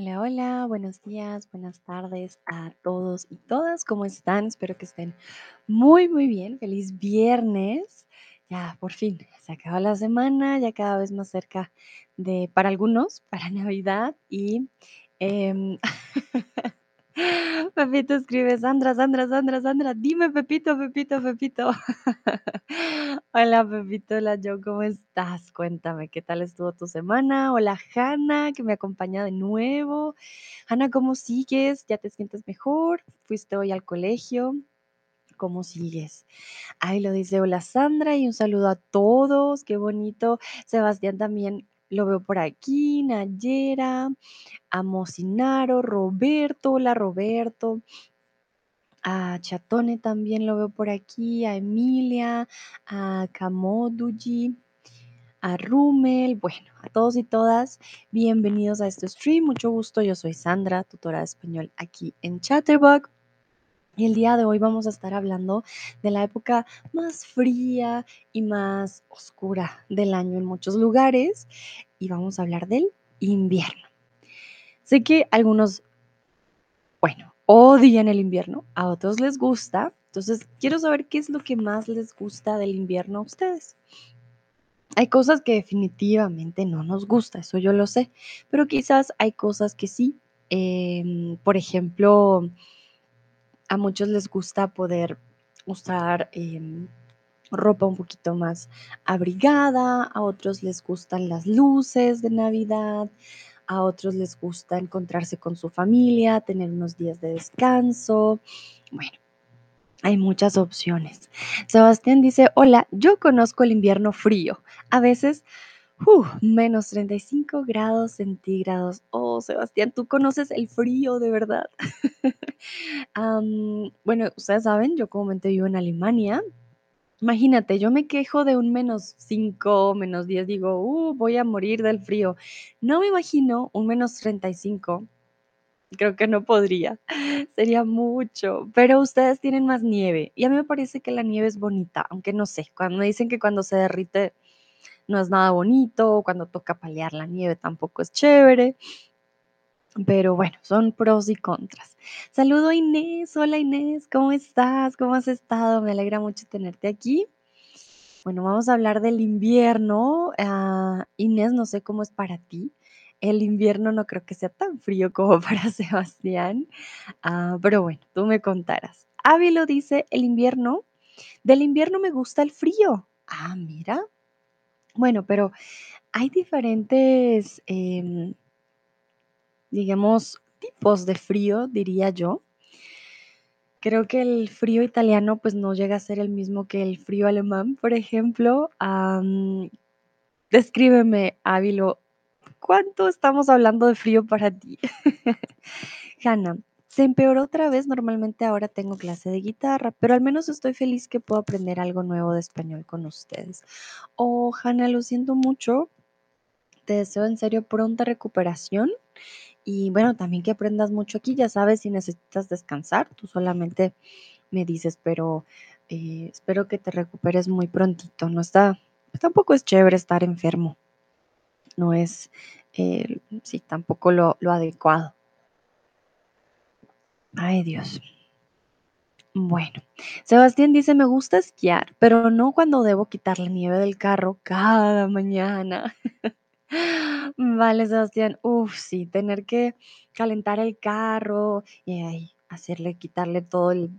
Hola, hola, buenos días, buenas tardes a todos y todas. ¿Cómo están? Espero que estén muy, muy bien. Feliz viernes. Ya, por fin, se acaba la semana, ya cada vez más cerca de, para algunos, para Navidad. Y em, Pepito escribe, Sandra, Sandra, Sandra, Sandra, dime Pepito, Pepito, Pepito. Hola Pepito, hola Joe, ¿cómo estás? Cuéntame, ¿qué tal estuvo tu semana? Hola Hanna, que me acompaña de nuevo. Hanna, ¿cómo sigues? ¿Ya te sientes mejor? ¿Fuiste hoy al colegio? ¿Cómo sigues? Ay, lo dice, hola Sandra y un saludo a todos, qué bonito. Sebastián también lo veo por aquí, Nayera, a Mocinaro, Roberto, hola Roberto. A Chatone también lo veo por aquí, a Emilia, a Kamoduji, a Rumel, bueno, a todos y todas, bienvenidos a este stream, mucho gusto, yo soy Sandra, tutora de español aquí en Chatterbox. El día de hoy vamos a estar hablando de la época más fría y más oscura del año en muchos lugares y vamos a hablar del invierno. Sé que algunos, bueno, odian el invierno, a otros les gusta. Entonces, quiero saber qué es lo que más les gusta del invierno a ustedes. Hay cosas que definitivamente no nos gusta, eso yo lo sé, pero quizás hay cosas que sí. Em, por ejemplo, a muchos les gusta poder usar em, ropa un poquito más abrigada, a otros les gustan las luces de Navidad, a otros les gusta encontrarse con su familia, tener unos días de descanso. Bueno, hay muchas opciones. Sebastián dice, hola, yo conozco el invierno frío. A veces, uh, menos 35 grados centígrados. Oh, Sebastián, tú conoces el frío de verdad. bueno, ustedes saben, yo comúnmente vivo en Alemania. Imagínate, yo me quejo de un menos 5, menos 10, digo, uh, voy a morir del frío. No me imagino un menos 35 creo que no podría, sería mucho, pero ustedes tienen más nieve y a mí me parece que la nieve es bonita, aunque no sé, cuando me dicen que cuando se derrite no es nada bonito, cuando toca paliar la nieve tampoco es chévere, pero bueno, son pros y contras. Saludo a Inés, hola Inés, ¿cómo estás? ¿Cómo has estado? Me alegra mucho tenerte aquí. Bueno, vamos a hablar del invierno. Ah, Inés, no sé cómo es para ti. El invierno no creo que sea tan frío como para Sebastián, ah, pero bueno, tú me contarás. Ávilo dice, el invierno, del invierno me gusta el frío. Ah, mira. Bueno, pero hay diferentes, em, digamos, tipos de frío, diría yo. Creo que el frío italiano pues no llega a ser el mismo que el frío alemán, por ejemplo. Descríbeme, Ávilo, ¿cuánto estamos hablando de frío para ti? Hanna, se empeoró otra vez, normalmente ahora tengo clase de guitarra, pero al menos estoy feliz que puedo aprender algo nuevo de español con ustedes. Oh, Hanna, lo siento mucho. Te deseo en serio pronta recuperación y bueno, también que aprendas mucho aquí. Ya sabes, si necesitas descansar, tú solamente me dices, pero eh, espero que te recuperes muy prontito. No está, tampoco es chévere estar enfermo. No es, eh, sí, tampoco lo, lo adecuado. Ay, Dios. Bueno, Sebastián dice, me gusta esquiar, pero no cuando debo quitar la nieve del carro cada mañana. Vale, Sebastián, uf, sí, tener que calentar el carro y hacerle, quitarle todo el,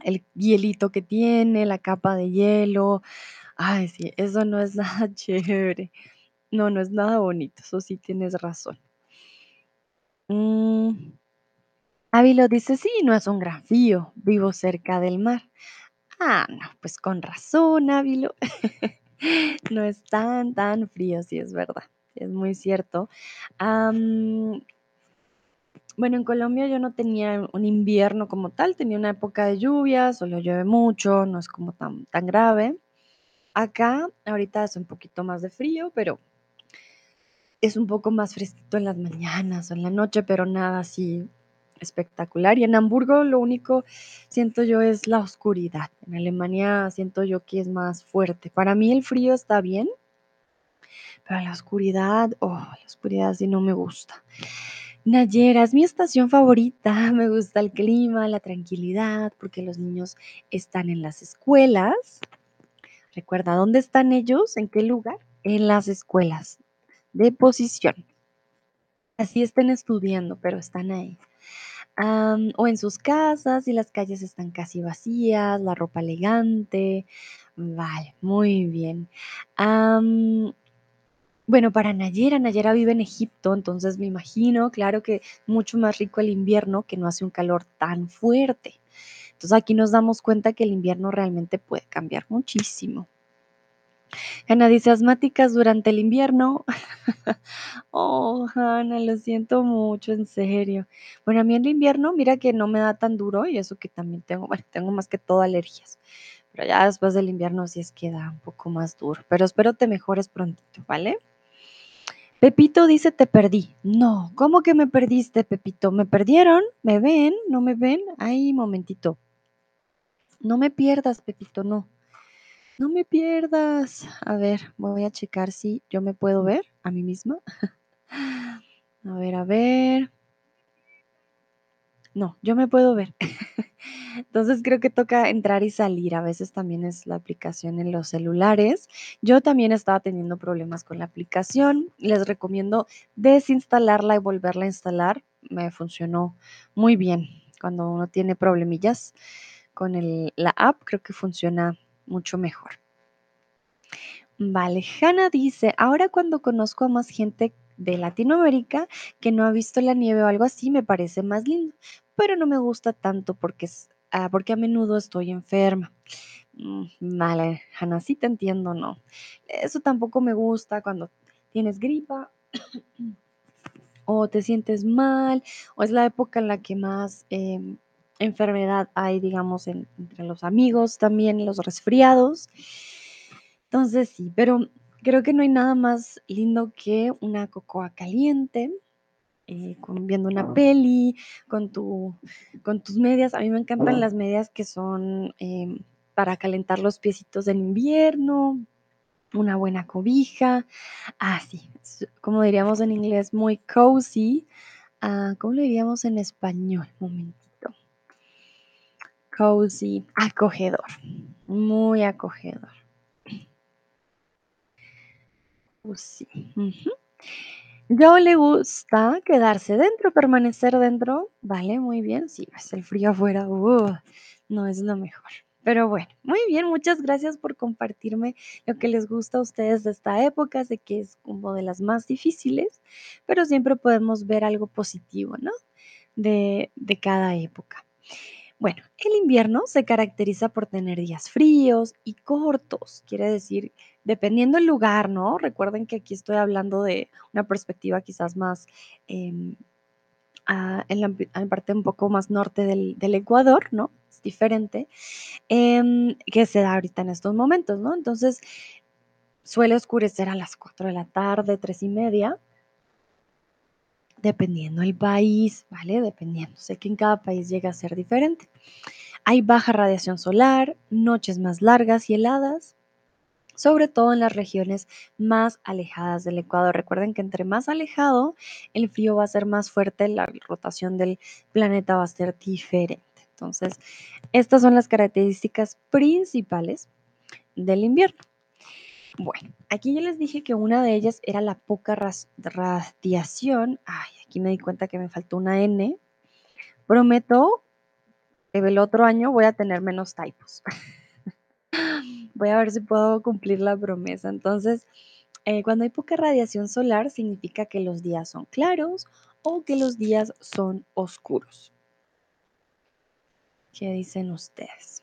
el hielito que tiene, la capa de hielo. Ay, sí, eso no es nada chévere. No, no es nada bonito, eso sí tienes razón. Mm, Ávilo dice, sí, no es un gran frío, vivo cerca del mar. Ah, no, pues con razón, Ávilo. no es tan, tan frío, sí es verdad, es muy cierto. Bueno, en Colombia yo no tenía un invierno como tal, tenía una época de lluvia, solo llueve mucho, no es como tan, tan grave. Acá ahorita es un poquito más de frío, pero es un poco más fresquito en las mañanas o en la noche, pero nada así espectacular. Y en Hamburgo lo único siento yo es la oscuridad. En Alemania siento yo que es más fuerte. Para mí el frío está bien, pero la oscuridad, oh, la oscuridad sí no me gusta. Nayera es mi estación favorita, me gusta el clima, la tranquilidad, porque los niños están en las escuelas. Recuerda, ¿dónde están ellos? ¿En qué lugar? En las escuelas de posición. Así estén estudiando, pero están ahí. O en sus casas y las calles están casi vacías, la ropa elegante. Vale, muy bien. Bueno, para Nayera, Nayera vive en Egipto, entonces me imagino, claro que mucho más rico el invierno, que no hace un calor tan fuerte. Entonces aquí nos damos cuenta que el invierno realmente puede cambiar muchísimo. Hanna dice, asmáticas durante el invierno. Oh, Hanna, lo siento mucho, en serio. Bueno, a mí el invierno, mira que no me da tan duro y eso que también tengo, bueno, tengo más que todo alergias. Pero ya después del invierno sí es que da un poco más duro. Pero espero te mejores prontito, ¿vale? Pepito dice, te perdí. No, ¿cómo que me perdiste, Pepito? ¿Me perdieron? ¿Me ven? ¿No me ven? Ay, momentito. No me pierdas, Pepito, no. No me pierdas. A ver, voy a checar si yo me puedo ver a mí misma. A ver, a ver. No, yo me puedo ver. Entonces creo que toca entrar y salir. A veces también es la aplicación en los celulares. Yo también estaba teniendo problemas con la aplicación. Les recomiendo desinstalarla y volverla a instalar. Me funcionó muy bien cuando uno tiene problemillas con el- la app. Creo que funciona mucho mejor. Vale, Hanna dice, ahora cuando conozco a más gente de Latinoamérica que no ha visto la nieve o algo así, me parece más lindo, pero no me gusta tanto porque, ah, porque a menudo estoy enferma. Mm, Vale, Hanna, sí te entiendo, ¿no? Eso tampoco me gusta cuando tienes gripa o te sientes mal, o es la época en la que más em, enfermedad hay, digamos, en- entre los amigos también, los resfriados. Entonces sí, pero creo que no hay nada más lindo que una cocoa caliente, eh, con, viendo una peli, con, tu, con tus medias. A mí me encantan las medias que son em, para calentar los piecitos en invierno, una buena cobija. Ah, sí, es- como diríamos en inglés, muy cozy. Ah, ¿cómo lo diríamos en español? Momentito. Cozy, acogedor, muy acogedor. Cozy. ujú. Yo le gusta quedarse dentro, permanecer dentro. Vale, muy bien. Sí, pues el frío afuera, uh, no es lo mejor. Pero bueno, muy bien, muchas gracias por compartirme lo que les gusta a ustedes de esta época. Sé que es como de las más difíciles, pero siempre podemos ver algo positivo, ¿no? De, de cada época. Bueno, el invierno se caracteriza por tener días fríos y cortos, quiere decir, dependiendo el lugar, ¿no? Recuerden que aquí estoy hablando de una perspectiva quizás más em, ah, en la parte un poco más norte del, del Ecuador, ¿no? Es diferente, em, que se da ahorita en estos momentos, ¿no? Entonces, suele oscurecer a las 4 de la tarde, 3 y media, dependiendo el país, ¿vale? Dependiendo. Sé que en cada país llega a ser diferente. Hay baja radiación solar, noches más largas y heladas, sobre todo en las regiones más alejadas del Ecuador. Recuerden que entre más alejado, el frío va a ser más fuerte, la rotación del planeta va a ser diferente. Entonces, estas son las características principales del invierno. Bueno, aquí yo les dije que una de ellas era la poca radiación. Ay, aquí me di cuenta que me faltó una N. Prometo que el otro año voy a tener menos typos. Voy a ver si puedo cumplir la promesa. Entonces, eh, cuando hay poca radiación solar, significa que los días son claros o que los días son oscuros. ¿Qué dicen ustedes?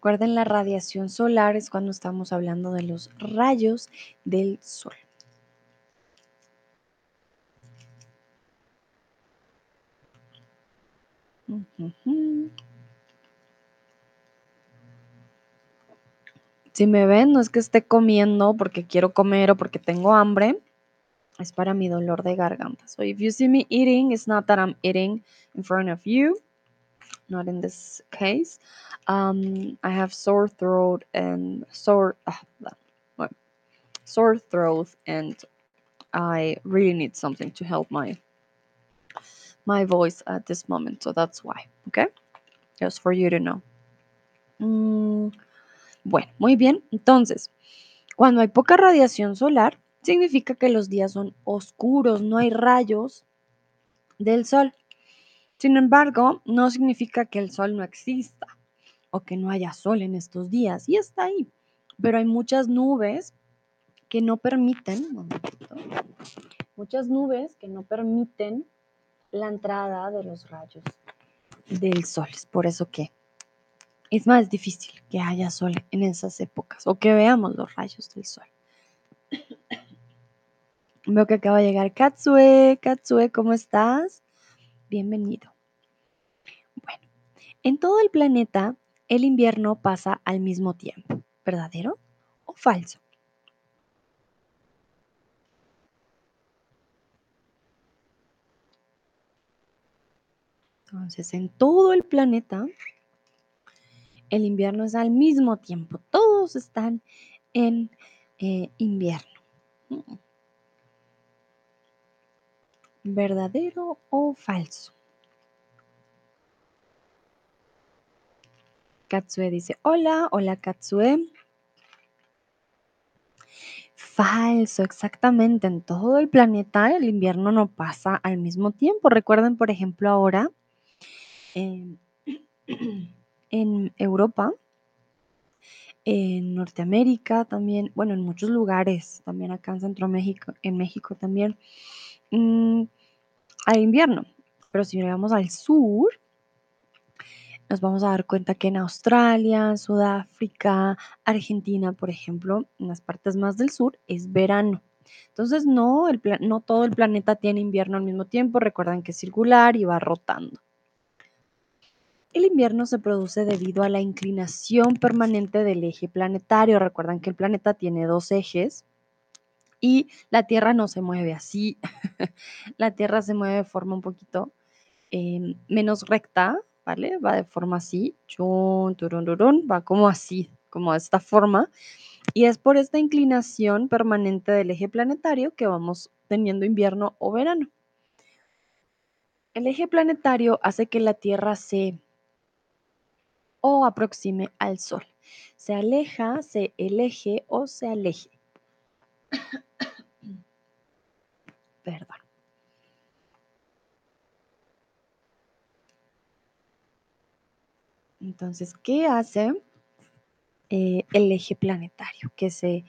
Recuerden, la radiación solar es cuando estamos hablando de los rayos del sol. Si me ven, no es que esté comiendo porque quiero comer o porque tengo hambre, es para mi dolor de garganta. So if you see me eating, it's not that I'm eating in front of you, not in this case. Um, I have sore throat and sore, ah, sore throat and I really need something to help my my voice at this moment. So that's why, okay? Just for you to know. Mm, bueno, muy bien. Entonces, cuando hay poca radiación solar, significa que los días son oscuros, no hay rayos del sol. Sin embargo, no significa que el sol no exista o que no haya sol en estos días. Y está ahí. Pero hay muchas nubes que no permiten, muchas nubes que no permiten la entrada de los rayos del sol. Es por eso que es más difícil que haya sol en esas épocas o que veamos los rayos del sol. Veo que acaba de llegar Katsue. Katsue, ¿cómo estás? Bienvenido. Bueno, en todo el planeta el invierno pasa al mismo tiempo. ¿Verdadero o falso? Entonces, en todo el planeta, el invierno es al mismo tiempo. Todos están en eh, invierno. ¿Verdadero o falso? Katsue dice, hola, hola Katsue. Falso, exactamente. En todo el planeta el invierno no pasa al mismo tiempo. Recuerden, por ejemplo, ahora en, en Europa, en Norteamérica también, bueno, en muchos lugares, también acá en Centro México, en México también, mm, hay invierno. Pero si vamos al sur, nos vamos a dar cuenta que en Australia, Sudáfrica, Argentina, por ejemplo, en las partes más del sur, es verano. Entonces, no, el no todo el planeta tiene invierno al mismo tiempo. Recuerdan que es circular y va rotando. El invierno se produce debido a la inclinación permanente del eje planetario. Recuerdan que el planeta tiene dos ejes y la Tierra no se mueve así. la Tierra se mueve de forma un poquito em, menos recta, ¿vale? Va de forma así, chun, turun, va como así, como de esta forma. Y es por esta inclinación permanente del eje planetario que vamos teniendo invierno o verano. El eje planetario hace que la Tierra se o aproxime al Sol. Se aleja, se eleje o se aleje. Perdón. Entonces, ¿qué hace eh, el eje planetario? Que se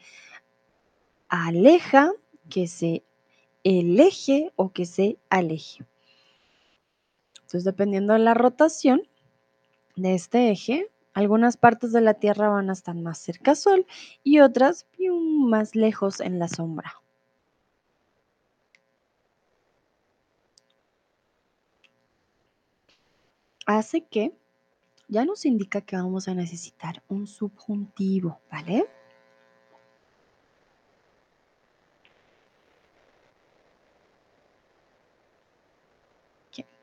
aleja, que se eleje o que se aleje. Entonces, dependiendo de la rotación, de este eje, algunas partes de la Tierra van a estar más cerca al Sol y otras más lejos en la sombra. Hace que ya nos indica que vamos a necesitar un subjuntivo, ¿vale?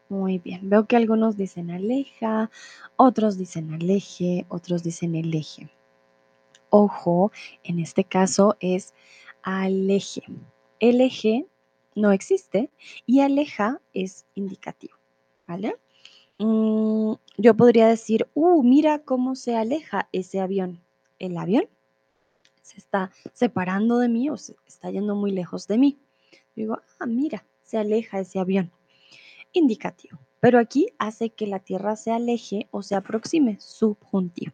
Muy bien, veo que algunos dicen aleja, otros dicen aleje, otros dicen el eje. Ojo, en este caso es aleje. El eje no existe y aleja es indicativo, ¿vale? Mm, yo podría decir, uh, mira cómo se aleja ese avión. El avión se está separando de mí o se está yendo muy lejos de mí. Digo, ah, mira, se aleja ese avión indicativo, pero aquí hace que la Tierra se aleje o se aproxime, subjuntivo.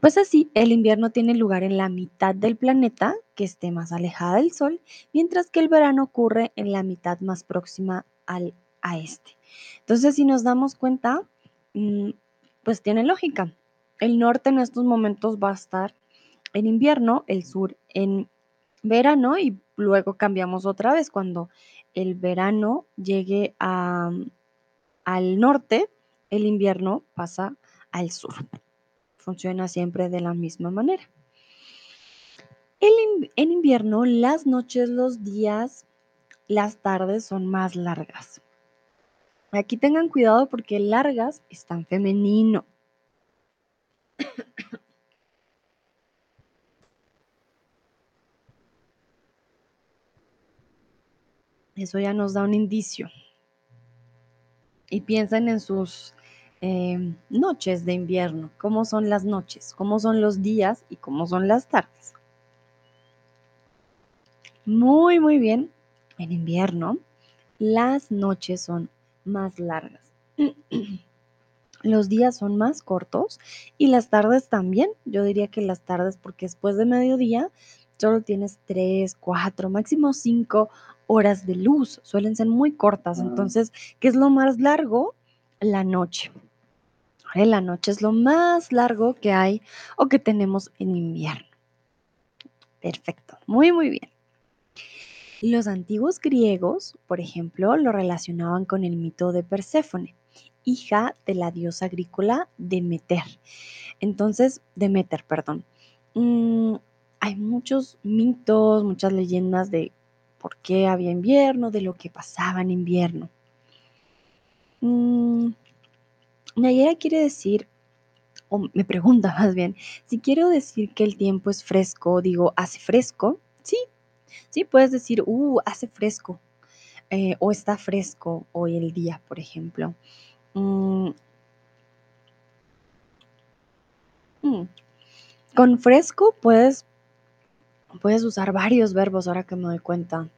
Pues así, el invierno tiene lugar en la mitad del planeta que esté más alejada del Sol, mientras que el verano ocurre en la mitad más próxima al, a este. Entonces, si nos damos cuenta, mm, pues tiene lógica. El norte en estos momentos va a estar en invierno, el sur en verano y luego cambiamos otra vez cuando el verano llegue al norte, el invierno pasa al sur. Funciona siempre de la misma manera. en invierno, las noches, los días, las tardes son más largas. Aquí tengan cuidado porque largas es tan femenino. Eso ya nos da un indicio. Y piensen en sus em, noches de invierno, cómo son las noches, cómo son los días y cómo son las tardes. Muy, muy bien. En invierno, las noches son más largas. Los días son más cortos y las tardes también. Yo diría que las tardes, porque después de mediodía solo tienes tres, cuatro, máximo cinco horas de luz. Suelen ser muy cortas. Entonces, ¿qué es lo más largo? La noche. La noche es lo más largo que hay o que tenemos en invierno. Perfecto. Muy, muy bien. Los antiguos griegos, por ejemplo, lo relacionaban con el mito de Perséfone, hija de la diosa agrícola Demeter. Entonces, Demeter, perdón. Mm, hay muchos mitos, muchas leyendas de por qué había invierno, de lo que pasaba en invierno. Mm, Nayera quiere decir, o me pregunta más bien, si quiero decir que el tiempo es fresco, digo, hace fresco. Sí, Sí, puedes decir, uh, hace fresco, eh, o está fresco hoy el día, por ejemplo. Mm. Mm. Con fresco puedes, puedes usar varios verbos ahora que me doy cuenta.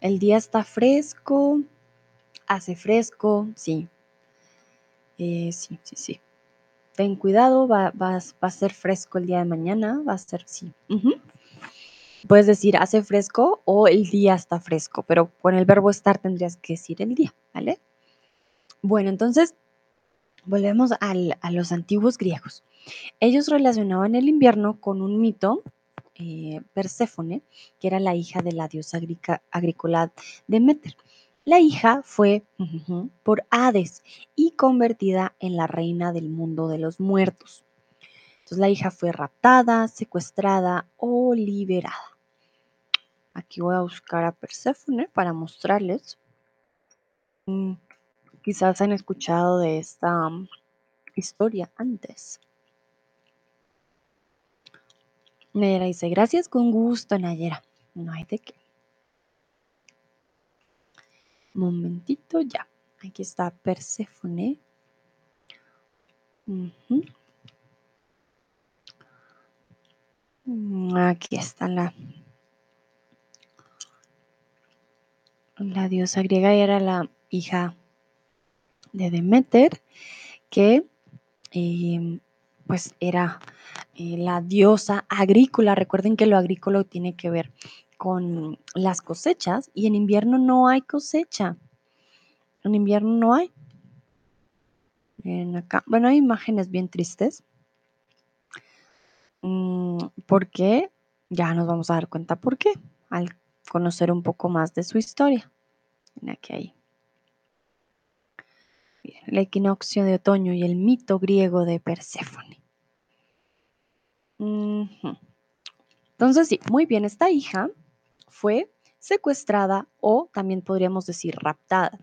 El día está fresco, hace fresco, sí. Eh, sí, sí, sí. Ten cuidado, va, va, a ser fresco el día de mañana, va a ser, sí. Puedes decir hace fresco o el día está fresco, pero con el verbo estar tendrías que decir el día, ¿vale? Bueno, entonces volvemos a los antiguos griegos. Ellos relacionaban el invierno con un mito, eh, Perséfone, que era la hija de la diosa agrícola Demeter. La hija fue por Hades y convertida en la reina del mundo de los muertos. Entonces la hija fue raptada, secuestrada o liberada. Aquí voy a buscar a Perséfone para mostrarles. Mm, quizás han escuchado de esta mm, historia antes. Nayera dice, gracias con gusto, Nayera. No hay de qué. Momentito ya. Aquí está Perséfone. Mm, aquí está la la diosa griega era la hija de Demeter, que em, pues era eh, la diosa agrícola. Recuerden que lo agrícola tiene que ver con las cosechas y en invierno no hay cosecha. En invierno no hay. acá, bueno, hay imágenes bien tristes. Mm, porque ya nos vamos a dar cuenta por qué al conocer un poco más de su historia. Aquí hay el equinoccio de otoño y el mito griego de Perséfone. Entonces, sí, muy bien, esta hija fue secuestrada o también podríamos decir raptada.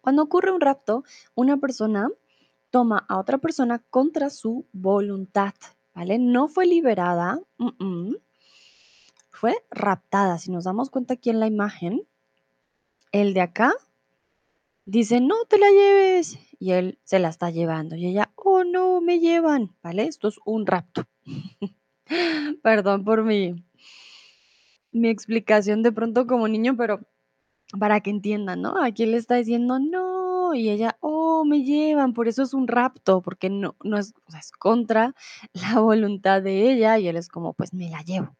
Cuando ocurre un rapto, una persona toma a otra persona contra su voluntad, ¿vale? No fue liberada, fue raptada. Si nos damos cuenta aquí en la imagen, el de acá dice, no te la lleves. Y él se la está llevando. Y ella, oh no, me llevan. ¿Vale? Esto es un rapto. Perdón por mi, mi explicación de pronto como niño, pero para que entiendan, ¿no? Aquí él está diciendo, no. Y ella, oh, me llevan. Por eso es un rapto, porque no, no es, es contra la voluntad de ella. Y él es como, pues me la llevo.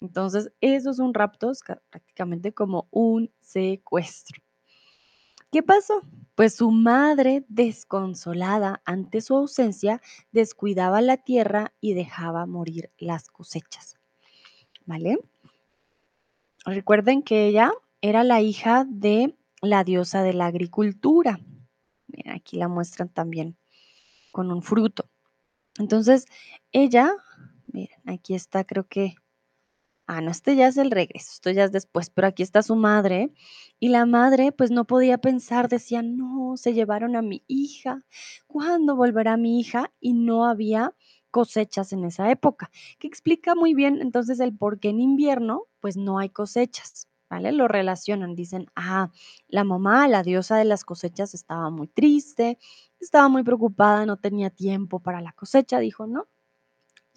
Entonces, eso es un rapto, prácticamente como un secuestro. ¿Qué pasó? Pues su madre, desconsolada ante su ausencia, descuidaba la tierra y dejaba morir las cosechas. ¿Vale? Recuerden que ella era la hija de la diosa de la agricultura. Miren, aquí la muestran también con un fruto. Entonces, ella, miren, aquí está, creo que Ah, no, este ya es el regreso, esto ya es después, pero aquí está su madre y la madre pues no podía pensar, decía, no, se llevaron a mi hija, ¿cuándo volverá mi hija? Y no había cosechas en esa época, que explica muy bien entonces el por qué en invierno pues no hay cosechas, ¿vale? Lo relacionan, dicen, ah, la mamá, la diosa de las cosechas, estaba muy triste, estaba muy preocupada, no tenía tiempo para la cosecha, dijo, no,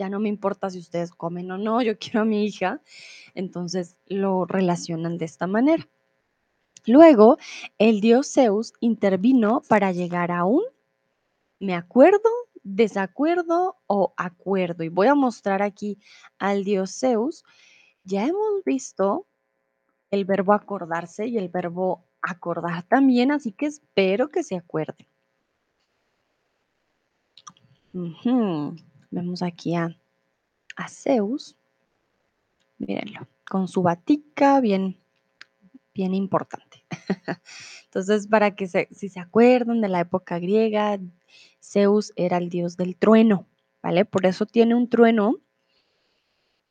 ya no me importa si ustedes comen o no, yo quiero a mi hija, entonces lo relacionan de esta manera. Luego, el dios Zeus intervino para llegar a un me acuerdo, desacuerdo o acuerdo. Y voy a mostrar aquí al dios Zeus. Ya hemos visto el verbo acordarse y el verbo acordar también, así que espero que se acuerden. Vemos aquí a, Zeus. Mírenlo, con su batica bien, bien importante. Entonces, para que si se acuerdan de la época griega, Zeus era el dios del trueno, ¿vale? Por eso tiene un trueno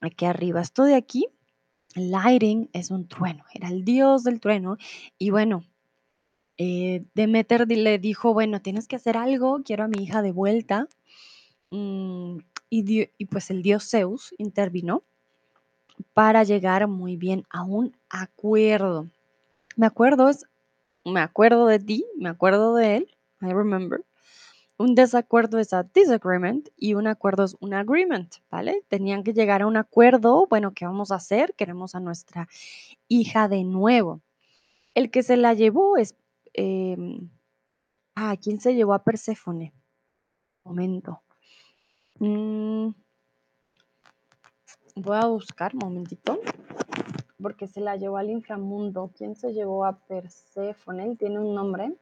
aquí arriba. Esto de aquí, lighting, es un trueno, era el dios del trueno. Y bueno, eh, Demeter le dijo, bueno, tienes que hacer algo, quiero a mi hija de vuelta. Mm, y, pues el dios Zeus intervino para llegar muy bien a un acuerdo. Me acuerdo, es, me acuerdo de ti, me acuerdo de él, I remember. Un desacuerdo es a disagreement y un acuerdo es un agreement, ¿vale? Tenían que llegar a un acuerdo, bueno, ¿qué vamos a hacer? Queremos a nuestra hija de nuevo. El que se la llevó es... Em, ah, ¿quién se llevó a Perséfone? Momento. Mm, voy a buscar, momentito, porque se la llevó al inframundo. ¿Quién se llevó a Perséfone? Tiene un nombre.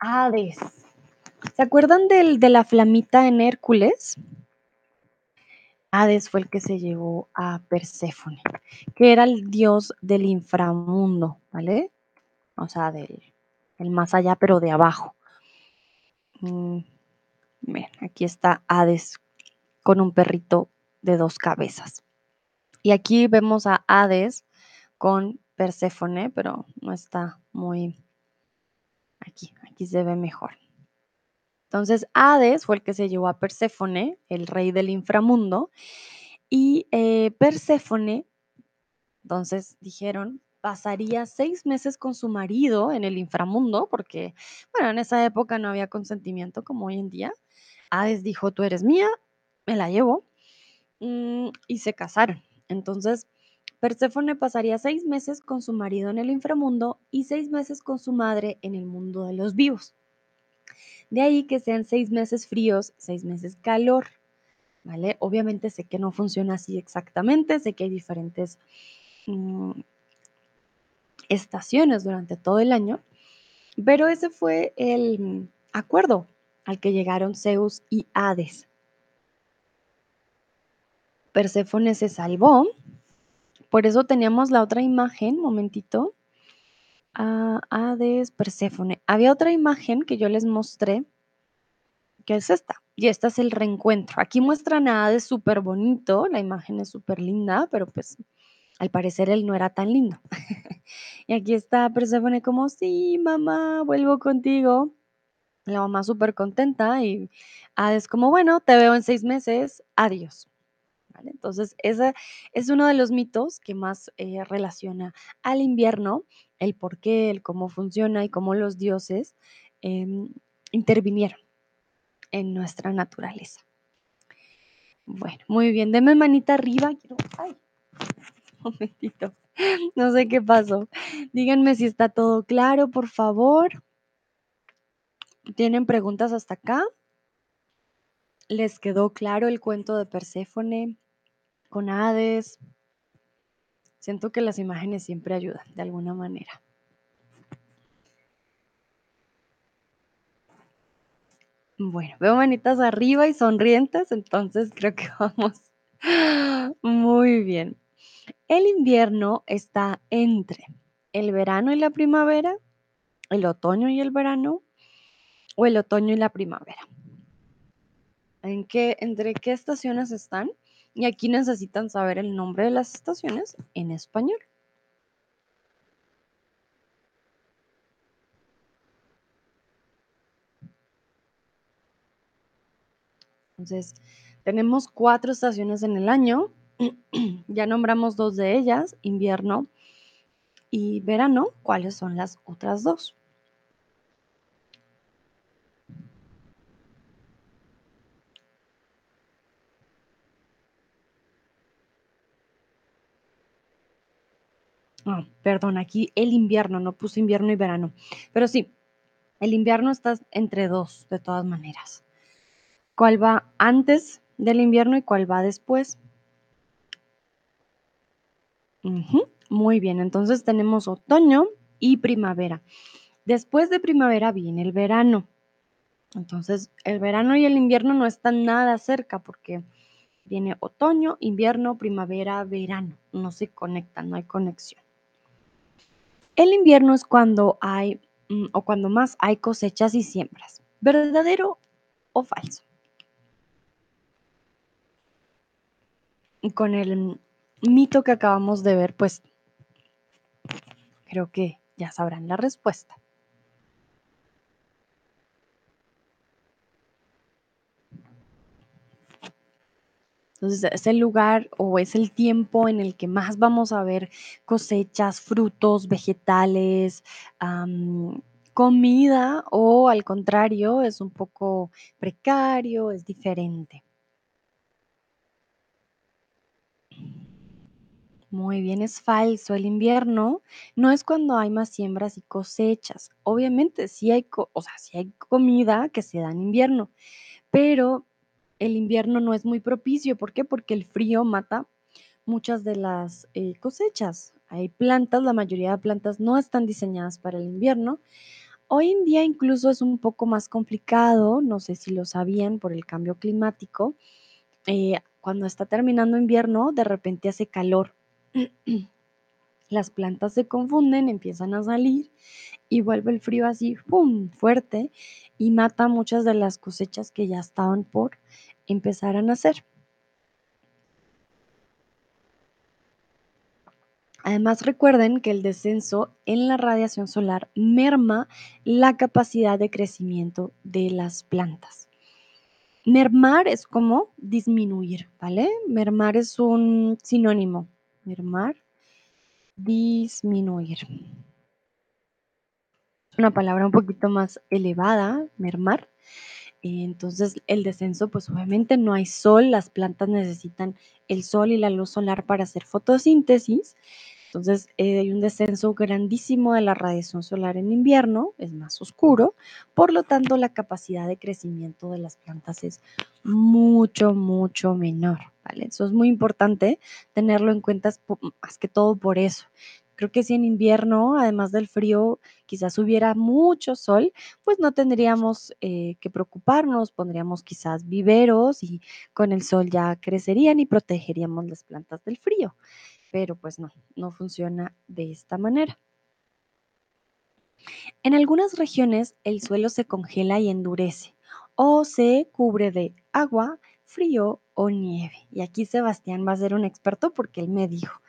Hades. ¿Se acuerdan del, de la flamita en Hércules? Hades fue el que se llevó a Perséfone, que era el dios del inframundo, ¿vale? O sea, del el más allá, pero de abajo. Mm, aquí está Hades con un perrito de dos cabezas. Y aquí vemos a Hades con Perséfone, pero no está muy aquí, aquí se ve mejor. Entonces, Hades fue el que se llevó a Perséfone, el rey del inframundo, y eh, Perséfone, entonces dijeron, pasaría seis meses con su marido en el inframundo, porque, bueno, en esa época no había consentimiento como hoy en día. Hades dijo, tú eres mía, me la llevo, mm, y se casaron. Entonces, Perséfone pasaría seis meses con su marido en el inframundo y seis meses con su madre en el mundo de los vivos. De ahí que sean seis meses fríos, seis meses calor. ¿Vale? Obviamente sé que no funciona así exactamente, sé que hay diferentes mm, estaciones durante todo el año, pero ese fue el acuerdo al que llegaron Zeus y Hades. Perséfone se salvó, por eso teníamos la otra imagen, momentito. Ah, Hades, Perséfone. Había otra imagen que yo les mostré, que es esta. Y esta es el reencuentro. Aquí muestran a Hades súper bonito, la imagen es súper linda, pero pues al parecer él no era tan lindo. y aquí está Perséfone como, sí, mamá, vuelvo contigo. La mamá súper contenta y Hades como, bueno, te veo en seis meses, adiós. Entonces, ese es uno de los mitos que más eh, relaciona al invierno, el por qué, el cómo funciona y cómo los dioses em, intervinieron en nuestra naturaleza. Bueno, muy bien, deme manita arriba. Quiero, ay, un momentito. No sé qué pasó. Díganme si está todo claro, por favor. ¿Tienen preguntas hasta acá? ¿Les quedó claro el cuento de Perséfone? con Hades. Siento que las imágenes siempre ayudan de alguna manera. Bueno, veo manitas arriba y sonrientes, entonces creo que vamos muy bien. El invierno está entre el verano y la primavera, el otoño y el verano, o el otoño y la primavera. ¿En qué, ¿Entre qué estaciones están? Y aquí necesitan saber el nombre de las estaciones en español. Entonces, tenemos cuatro estaciones en el año. Ya nombramos dos de ellas, invierno y verano. ¿Cuáles son las otras dos? Ah, perdón, aquí el invierno, no puse invierno y verano. Pero sí, el invierno está entre dos, de todas maneras. ¿Cuál va antes del invierno y cuál va después? Muy bien, entonces tenemos otoño y primavera. Después de primavera viene el verano. Entonces, el verano y el invierno no están nada cerca porque viene otoño, invierno, primavera, verano. No se conectan, no hay conexión. El invierno es cuando hay mm, o cuando más hay cosechas y siembras. ¿Verdadero o falso? Con el mito que acabamos de ver, pues creo que ya sabrán la respuesta. Entonces, es el lugar o es el tiempo en el que más vamos a ver cosechas, frutos, vegetales, comida o al contrario, es un poco precario, es diferente. Muy bien, es falso. El invierno no es cuando hay más siembras y cosechas. Obviamente, sí hay, o sea, sí hay comida que se da en invierno, pero el invierno no es muy propicio. ¿Por qué? Porque el frío mata muchas de las eh, cosechas. Hay plantas, la mayoría de plantas no están diseñadas para el invierno. Hoy en día incluso es un poco más complicado, no sé si lo sabían por el cambio climático. eh, cuando está terminando invierno, de repente hace calor. Las plantas se confunden, empiezan a salir y vuelve el frío así, ¡pum!, fuerte y mata muchas de las cosechas que ya estaban por empezar a nacer. Además, recuerden que el descenso en la radiación solar merma la capacidad de crecimiento de las plantas. Mermar es como disminuir, ¿vale? Mermar es un sinónimo. Mermar, disminuir. Es una palabra un poquito más elevada, mermar. Entonces, el descenso, pues obviamente no hay sol, las plantas necesitan el sol y la luz solar para hacer fotosíntesis. Entonces, eh, hay un descenso grandísimo de la radiación solar en invierno, es más oscuro, por lo tanto, la capacidad de crecimiento de las plantas es mucho, mucho menor, ¿vale? Eso es muy importante tenerlo en cuenta, más que todo por eso. Creo que si en invierno, además del frío, quizás hubiera mucho sol, pues no tendríamos eh, que preocuparnos, pondríamos quizás viveros y con el sol ya crecerían y protegeríamos las plantas del frío pero pues no, no funciona de esta manera. En algunas regiones el suelo se congela y endurece o se cubre de agua, frío o nieve. Y aquí Sebastián va a ser un experto porque él me dijo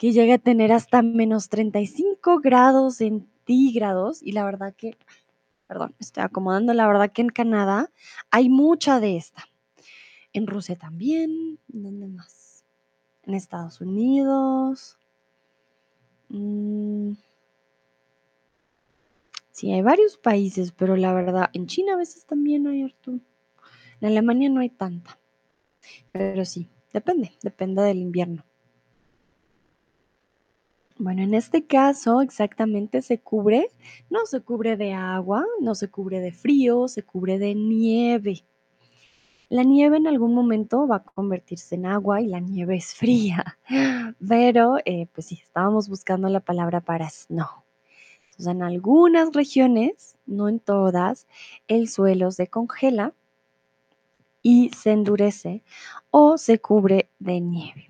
que llega a tener hasta menos 35 grados centígrados y la verdad que, perdón, estoy acomodando, la verdad que en Canadá hay mucha de esta. En Rusia también, ¿dónde más? En Estados Unidos. Mm, Sí, hay varios países, pero la verdad, en China a veces también hay harto. En Alemania no hay tanta, pero sí, depende, depende del invierno. Bueno, en este caso exactamente se cubre, no se cubre de agua, no se cubre de frío, se cubre de nieve. La nieve en algún momento va a convertirse en agua y la nieve es fría, pero eh, pues sí, estábamos buscando la palabra para snow. Entonces, en algunas regiones, no en todas, el suelo se congela y se endurece o se cubre de nieve.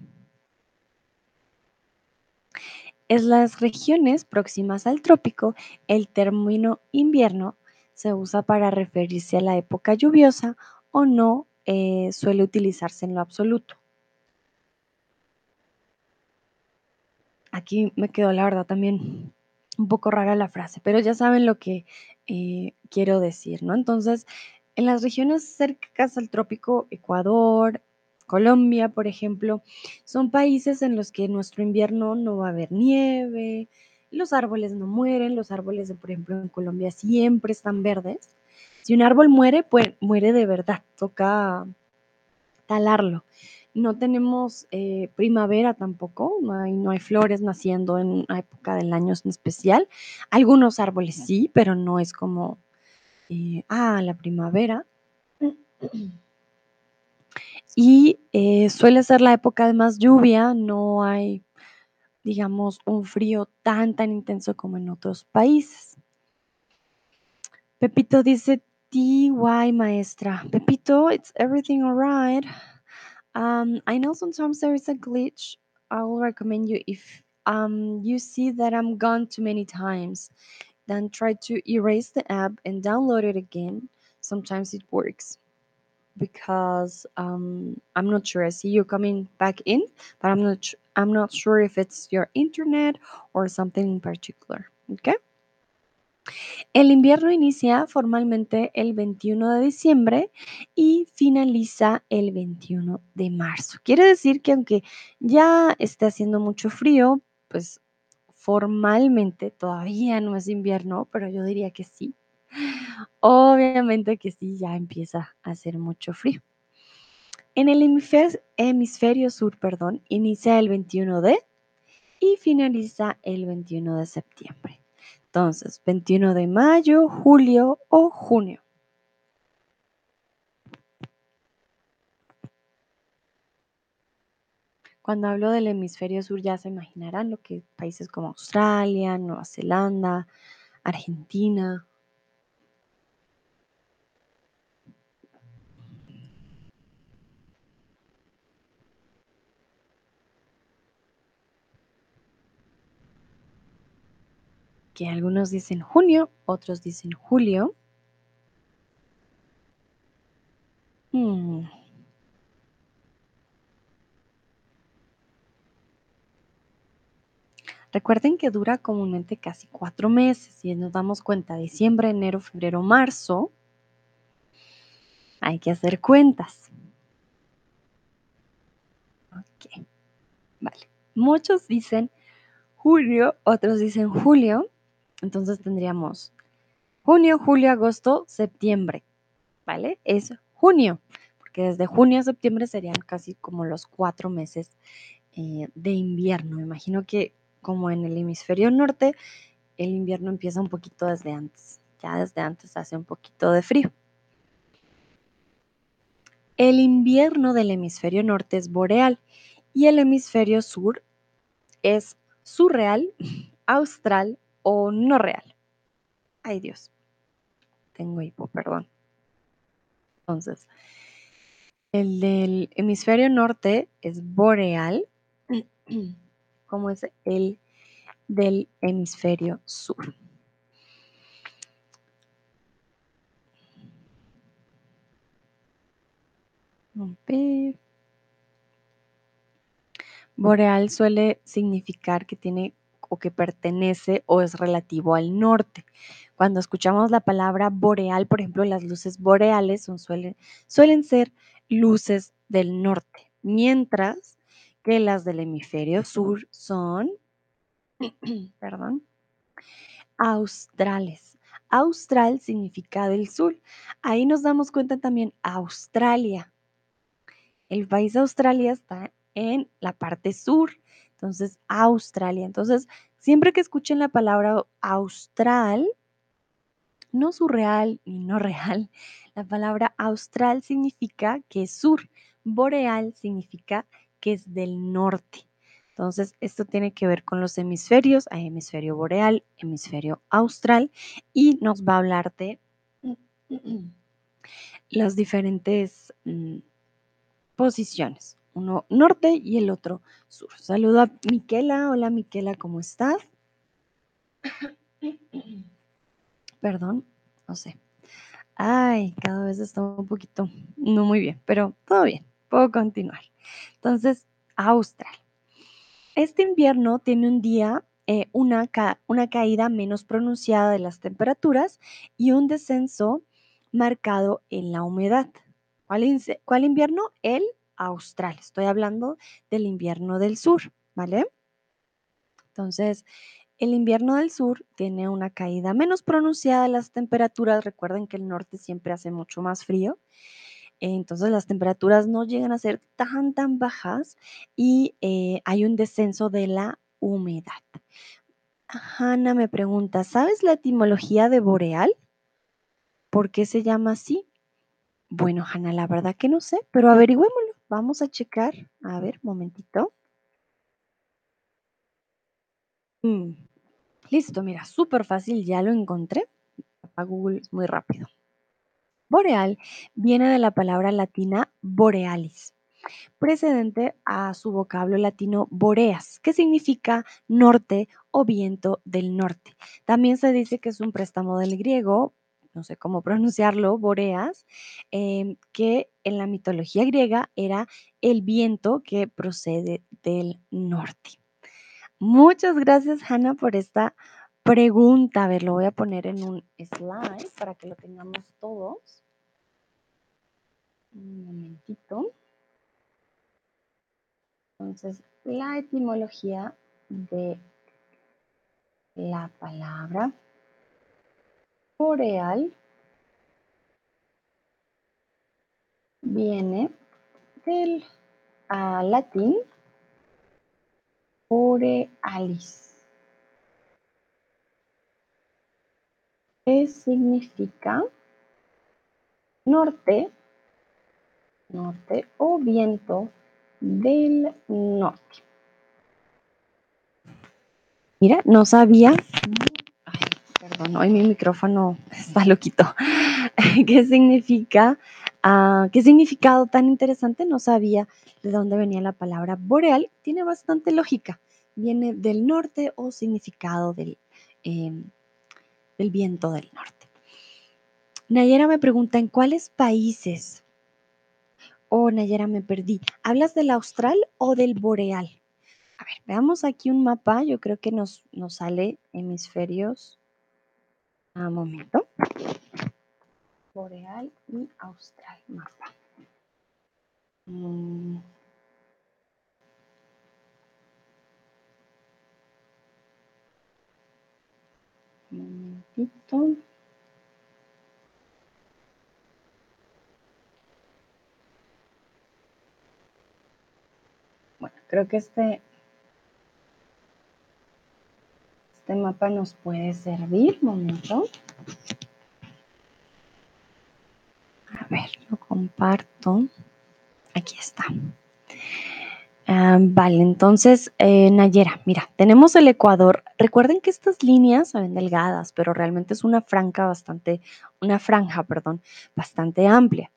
En las regiones próximas al trópico, el término invierno se usa para referirse a la época lluviosa o no eh, suele utilizarse en lo absoluto. Aquí me quedó la verdad también un poco rara la frase, pero ya saben lo que eh, quiero decir, ¿no? Entonces, en las regiones cercanas al trópico, Ecuador, Colombia, por ejemplo, son países en los que en nuestro invierno no va a haber nieve, los árboles no mueren, los árboles, por ejemplo, en Colombia siempre están verdes. Si un árbol muere, pues muere de verdad, toca talarlo. No tenemos eh, primavera tampoco, no hay, no hay flores naciendo en una época del año en especial. Algunos árboles sí, pero no es como, eh, ah, la primavera. Y eh, suele ser la época de más lluvia, no hay, digamos, un frío tan, tan intenso como en otros países. Pepito dice, TY maestra. Pepito, it's everything alright. Um, I know sometimes there is a glitch. I will recommend you if um, you see that I'm gone too many times, then try to erase the app and download it again. Sometimes it works because um, I'm not sure. I see you coming back in, but I'm not. I'm not sure if it's your internet or something in particular. Okay. El invierno inicia formalmente el 21 de diciembre y finaliza el 21 de marzo. Quiere decir que aunque ya esté haciendo mucho frío, pues formalmente todavía no es invierno, pero yo diría que sí. Obviamente que sí, ya empieza a hacer mucho frío. En el hemisferio, sur, perdón, inicia el 21 de y finaliza el 21 de septiembre. Entonces, 21 de mayo, julio o junio. Cuando hablo del hemisferio sur ya se imaginarán lo que países como Australia, Nueva Zelanda, Argentina, que algunos dicen junio, otros dicen julio. Hmm. Recuerden que dura comúnmente casi cuatro meses y nos damos cuenta diciembre, enero, febrero, marzo. Hay que hacer cuentas. Ok, vale. Muchos dicen julio, otros dicen julio. Entonces tendríamos junio, julio, agosto, septiembre, ¿vale? Es junio, porque desde junio a septiembre serían casi como los cuatro meses eh, de invierno. Me imagino que como en el hemisferio norte, el invierno empieza un poquito desde antes. Ya desde antes hace un poquito de frío. El invierno del hemisferio norte es boreal y el hemisferio sur es surreal, austral o no real. Ay Dios, tengo hipo, perdón. Entonces, el del hemisferio norte es boreal, como es el del hemisferio sur. Boreal suele significar que tiene o que pertenece o es relativo al norte. Cuando escuchamos la palabra boreal, por ejemplo, las luces boreales suelen, suelen ser luces del norte, mientras que las del hemisferio sur son, australes. Austral significa del sur. Ahí nos damos cuenta también Australia. El país Australia está en la parte sur. Entonces, Australia. Entonces, siempre que escuchen la palabra austral, no surreal ni no real, la palabra austral significa que es sur. Boreal significa que es del norte. Entonces, esto tiene que ver con los hemisferios. Hay hemisferio boreal, hemisferio austral y nos va a hablar de las diferentes mm, posiciones uno norte y el otro sur. Saludo a Miquela. Hola Miquela, ¿cómo estás? Perdón, no sé. Ay, cada vez está un poquito, no muy bien, pero todo bien, puedo continuar. Entonces, Austral. Este invierno tiene un día, eh, una, una caída menos pronunciada de las temperaturas y un descenso marcado en la humedad. ¿Cuál, cuál invierno? El austral. Estoy hablando del invierno del sur, ¿vale? Entonces, el invierno del sur tiene una caída menos pronunciada de las temperaturas. Recuerden que el norte siempre hace mucho más frío. Entonces las temperaturas no llegan a ser tan, tan bajas y eh, hay un descenso de la humedad. Hanna me pregunta, ¿sabes la etimología de boreal? ¿Por qué se llama así? Bueno, Hanna, la verdad que no sé, pero averigüémoslo. Vamos a checar. A ver, momentito. Mm, Listo, mira, súper fácil, ya lo encontré. A Google es muy rápido. Boreal viene de la palabra latina borealis, precedente a su vocablo latino boreas, que significa norte o viento del norte. También se dice que es un préstamo del griego, no sé cómo pronunciarlo, boreas, em, que en la mitología griega era el viento que procede del norte. Muchas gracias, Hanna, por esta pregunta. A ver, lo voy a poner en un slide para que lo tengamos todos. Un momentito. Entonces, la etimología de la palabra boreal viene del latín borealis, que significa norte, norte o viento del norte. Mira, no sabía. Perdón, hoy mi micrófono está loquito. ¿Qué significa? Ah, ¿Qué significado tan interesante? No sabía de dónde venía la palabra boreal. Tiene bastante lógica. Viene del norte o significado del, em, del viento del norte. Nayera me pregunta, ¿en cuáles países? Oh, Nayera, me perdí. ¿Hablas del austral o del boreal? A ver, veamos aquí un mapa. Yo creo que nos, nos sale hemisferios. A un momento. Boreal y austral mapa. Mm. Un momentito. Bueno, creo que este, este mapa nos puede servir. Momento. A ver, lo comparto. Aquí está. Ah, vale, entonces, eh, Nayera, mira, tenemos el Ecuador. Recuerden que estas líneas se ven delgadas, pero realmente es una franja bastante, una franja, perdón, bastante amplia.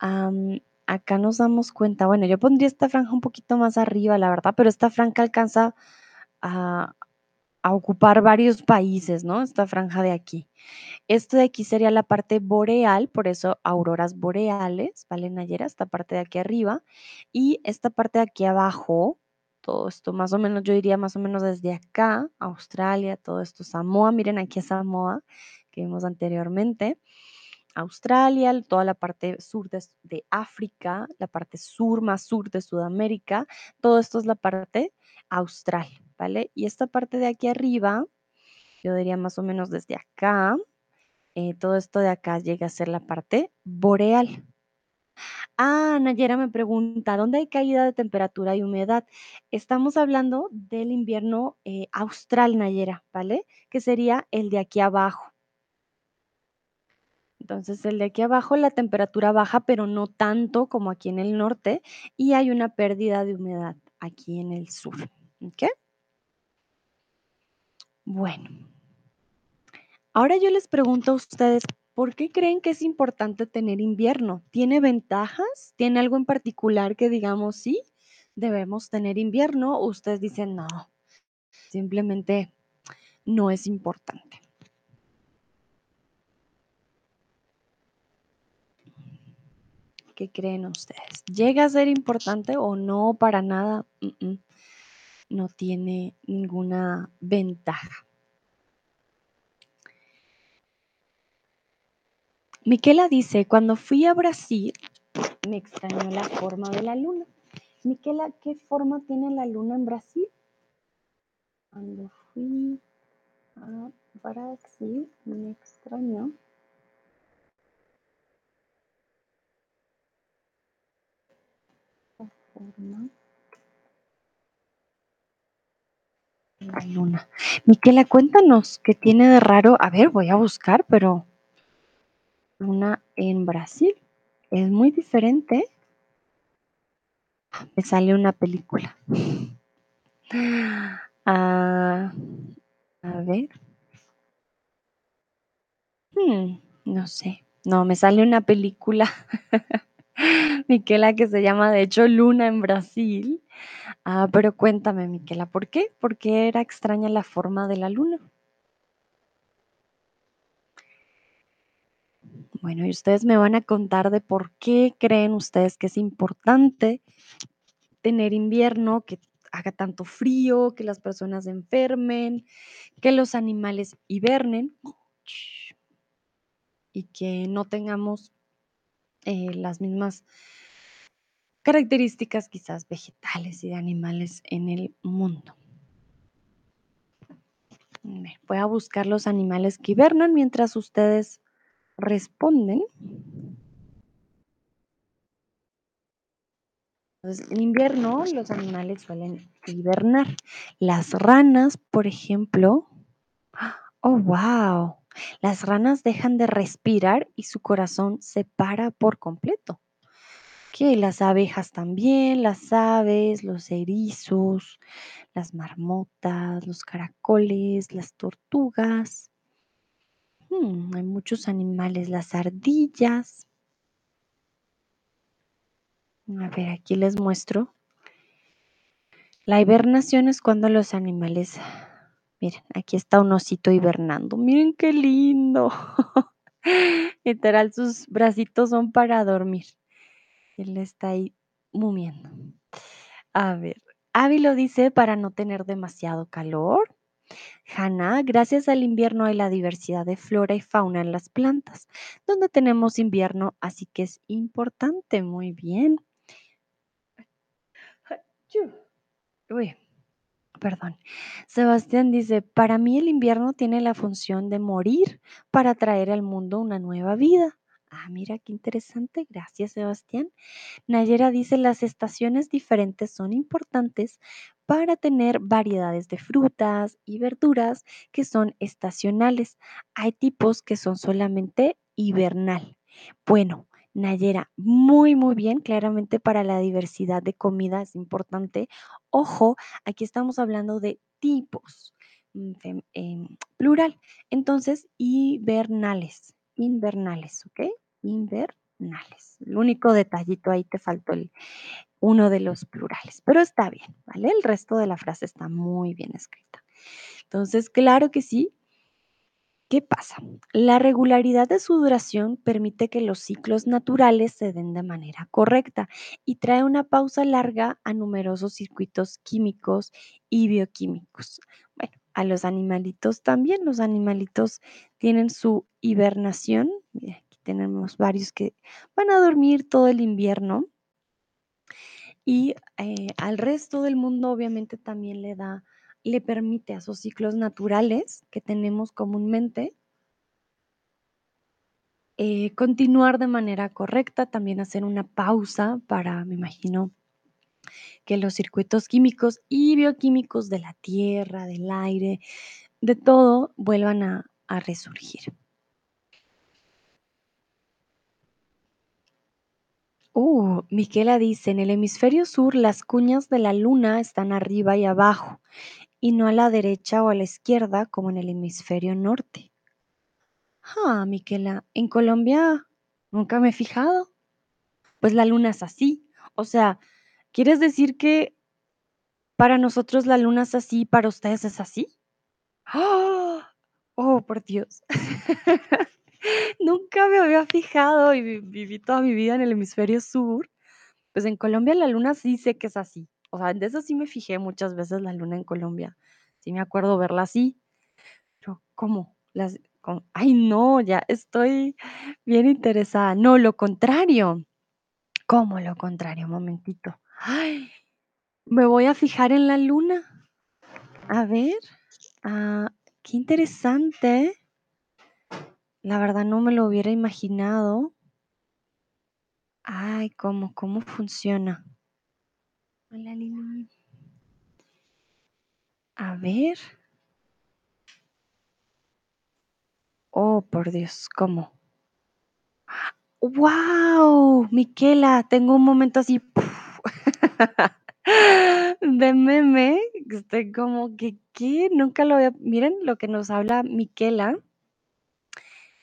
Am, acá nos damos cuenta, bueno, yo pondría esta franja un poquito más arriba, la verdad, pero esta franja alcanza a, a ocupar varios países, ¿no? Esta franja de aquí. Esto de aquí sería la parte boreal, por eso auroras boreales, ¿vale, Nayera? Esta parte de aquí arriba. Y esta parte de aquí abajo, todo esto más o menos, yo diría más o menos desde acá, Australia, todo esto, Samoa, miren aquí a Samoa, que vimos anteriormente. Australia, toda la parte sur de, de África, la parte sur más sur de Sudamérica, todo esto es la parte austral, Y esta parte de aquí arriba, yo diría más o menos desde acá, eh, todo esto de acá llega a ser la parte boreal. Ah, Nayera me pregunta, ¿dónde hay caída de temperatura y humedad? Estamos hablando del invierno eh, austral, Nayera, ¿vale? Que sería el de aquí abajo. Entonces, el de aquí abajo la temperatura baja, pero no tanto como aquí en el norte, y hay una pérdida de humedad aquí en el sur. ¿Ok? Bueno. Ahora yo les pregunto a ustedes, ¿por qué creen que es importante tener invierno? ¿Tiene ventajas? ¿Tiene algo en particular que digamos sí? Debemos tener invierno. ¿O ustedes dicen no, simplemente no es importante. ¿Qué creen ustedes? ¿Llega a ser importante o no para nada? Mm, mm. No tiene ninguna ventaja. Miquela dice, cuando fui a Brasil, me extrañó la forma de la luna. Miquela, ¿qué forma tiene la luna en Brasil? Cuando fui a Brasil me extrañó la forma de la luna. Miquela, cuéntanos qué tiene de raro. A ver, voy a buscar, pero luna en Brasil es muy diferente. Me sale una película. Ah, a ver. Hmm, no sé. No, me sale una película, Miquela, que se llama de hecho Luna en Brasil. Ah, pero cuéntame, Miquela, ¿por qué? ¿Por qué era extraña la forma de la luna? Bueno, y ustedes me van a contar de por qué creen ustedes que es importante tener invierno, que haga tanto frío, que las personas enfermen, que los animales hibernen y que no tengamos eh, las mismas características quizás vegetales y de animales en el mundo. Ve, Voy a buscar los animales que hibernan mientras ustedes responden. Entonces, en invierno los animales suelen hibernar. Las ranas, por ejemplo. Oh, wow. Las ranas dejan de respirar y su corazón se para por completo. Que las abejas también, las aves, los erizos, las marmotas, los caracoles, las tortugas. Mm, hay muchos animales, las ardillas. A ver, aquí les muestro. La hibernación es cuando los animales, miren, aquí está un osito hibernando. Miren qué lindo. Literal, sus bracitos son para dormir. Él está ahí mumiendo. A ver, Avi lo dice para no tener demasiado calor. Hanna, gracias al invierno hay la diversidad de flora y fauna en las plantas, donde tenemos invierno, así que es importante. Muy bien. Uy, perdón. Sebastián dice, para mí el invierno tiene la función de morir para traer al mundo una nueva vida. Ah, mira qué interesante. Gracias, Sebastián. Nayera dice, las estaciones diferentes son importantes para tener variedades de frutas y verduras que son estacionales. Hay tipos que son solamente hibernal. Bueno, Nayera, muy, muy bien. Claramente para la diversidad de comida es importante. Ojo, aquí estamos hablando de tipos, mm, em, plural. Entonces, hibernales, invernales, ¿ok? Invernales. El único detallito ahí te faltó el, uno de los plurales, pero está bien, ¿vale? El resto de la frase está muy bien escrita. Entonces, claro que sí. ¿Qué pasa? La regularidad de su duración permite que los ciclos naturales se den de manera correcta y trae una pausa larga a numerosos circuitos químicos y bioquímicos. Bueno, a los animalitos también, los animalitos tienen su hibernación. Aquí tenemos varios que van a dormir todo el invierno y eh, al resto del mundo obviamente también le da, le permite a esos ciclos naturales que tenemos comúnmente eh, continuar de manera correcta, también hacer una pausa para, me imagino, que los circuitos químicos y bioquímicos de la tierra, del aire, de todo, vuelvan a, resurgir. Uh, Miquela dice, en el hemisferio sur las cuñas de la luna están arriba y abajo, y no a la derecha o a la izquierda como en el hemisferio norte. Ah, Miquela, en Colombia nunca me he fijado. Pues la luna es así. O sea, ¿quieres decir que para nosotros la luna es así, para ustedes es así? ¡Ah! Oh, por Dios. Nunca me había fijado y vi- viví toda mi vida en el hemisferio sur. Pues en Colombia la luna sí sé que es así. O sea, de eso sí me fijé muchas veces la luna en Colombia. Sí me acuerdo verla así. Pero, ¿cómo? Las, cómo? Ay, no, ya estoy bien interesada. No, lo contrario. ¿Cómo lo contrario? Un momentito. ¡Ay! Me voy a fijar en la luna. A ver, ah, qué interesante. La verdad no me lo hubiera imaginado. Ay, ¿cómo? ¿Cómo funciona? Hola, Lili. A ver. Oh, por Dios, ¿cómo? ¡Wow! Miquela, tengo un momento así de meme. Estoy como que, ¿qué? Nunca lo había miren lo que nos habla Miquela.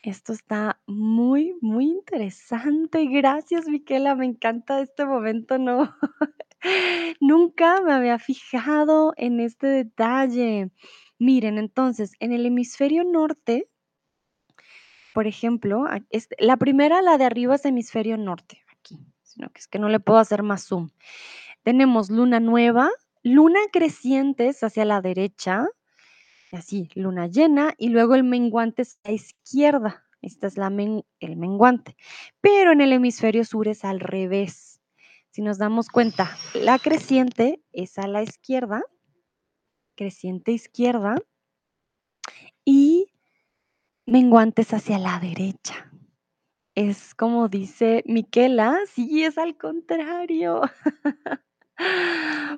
Esto está muy, muy interesante. Gracias, Miquela, me encanta este momento, no. Nunca me había fijado en este detalle. Miren, entonces, en el hemisferio norte por ejemplo, este la primera, la de arriba es hemisferio norte, aquí, que es que no le puedo hacer más zoom. Tenemos luna nueva, luna creciente es hacia la derecha, así, luna llena, y luego el menguante es a la izquierda. Esta es la el menguante. Pero en el hemisferio sur es al revés. Si nos damos cuenta, la creciente es a la izquierda, creciente izquierda, y menguantes hacia la derecha. Es como dice Miquela, sí, es al contrario.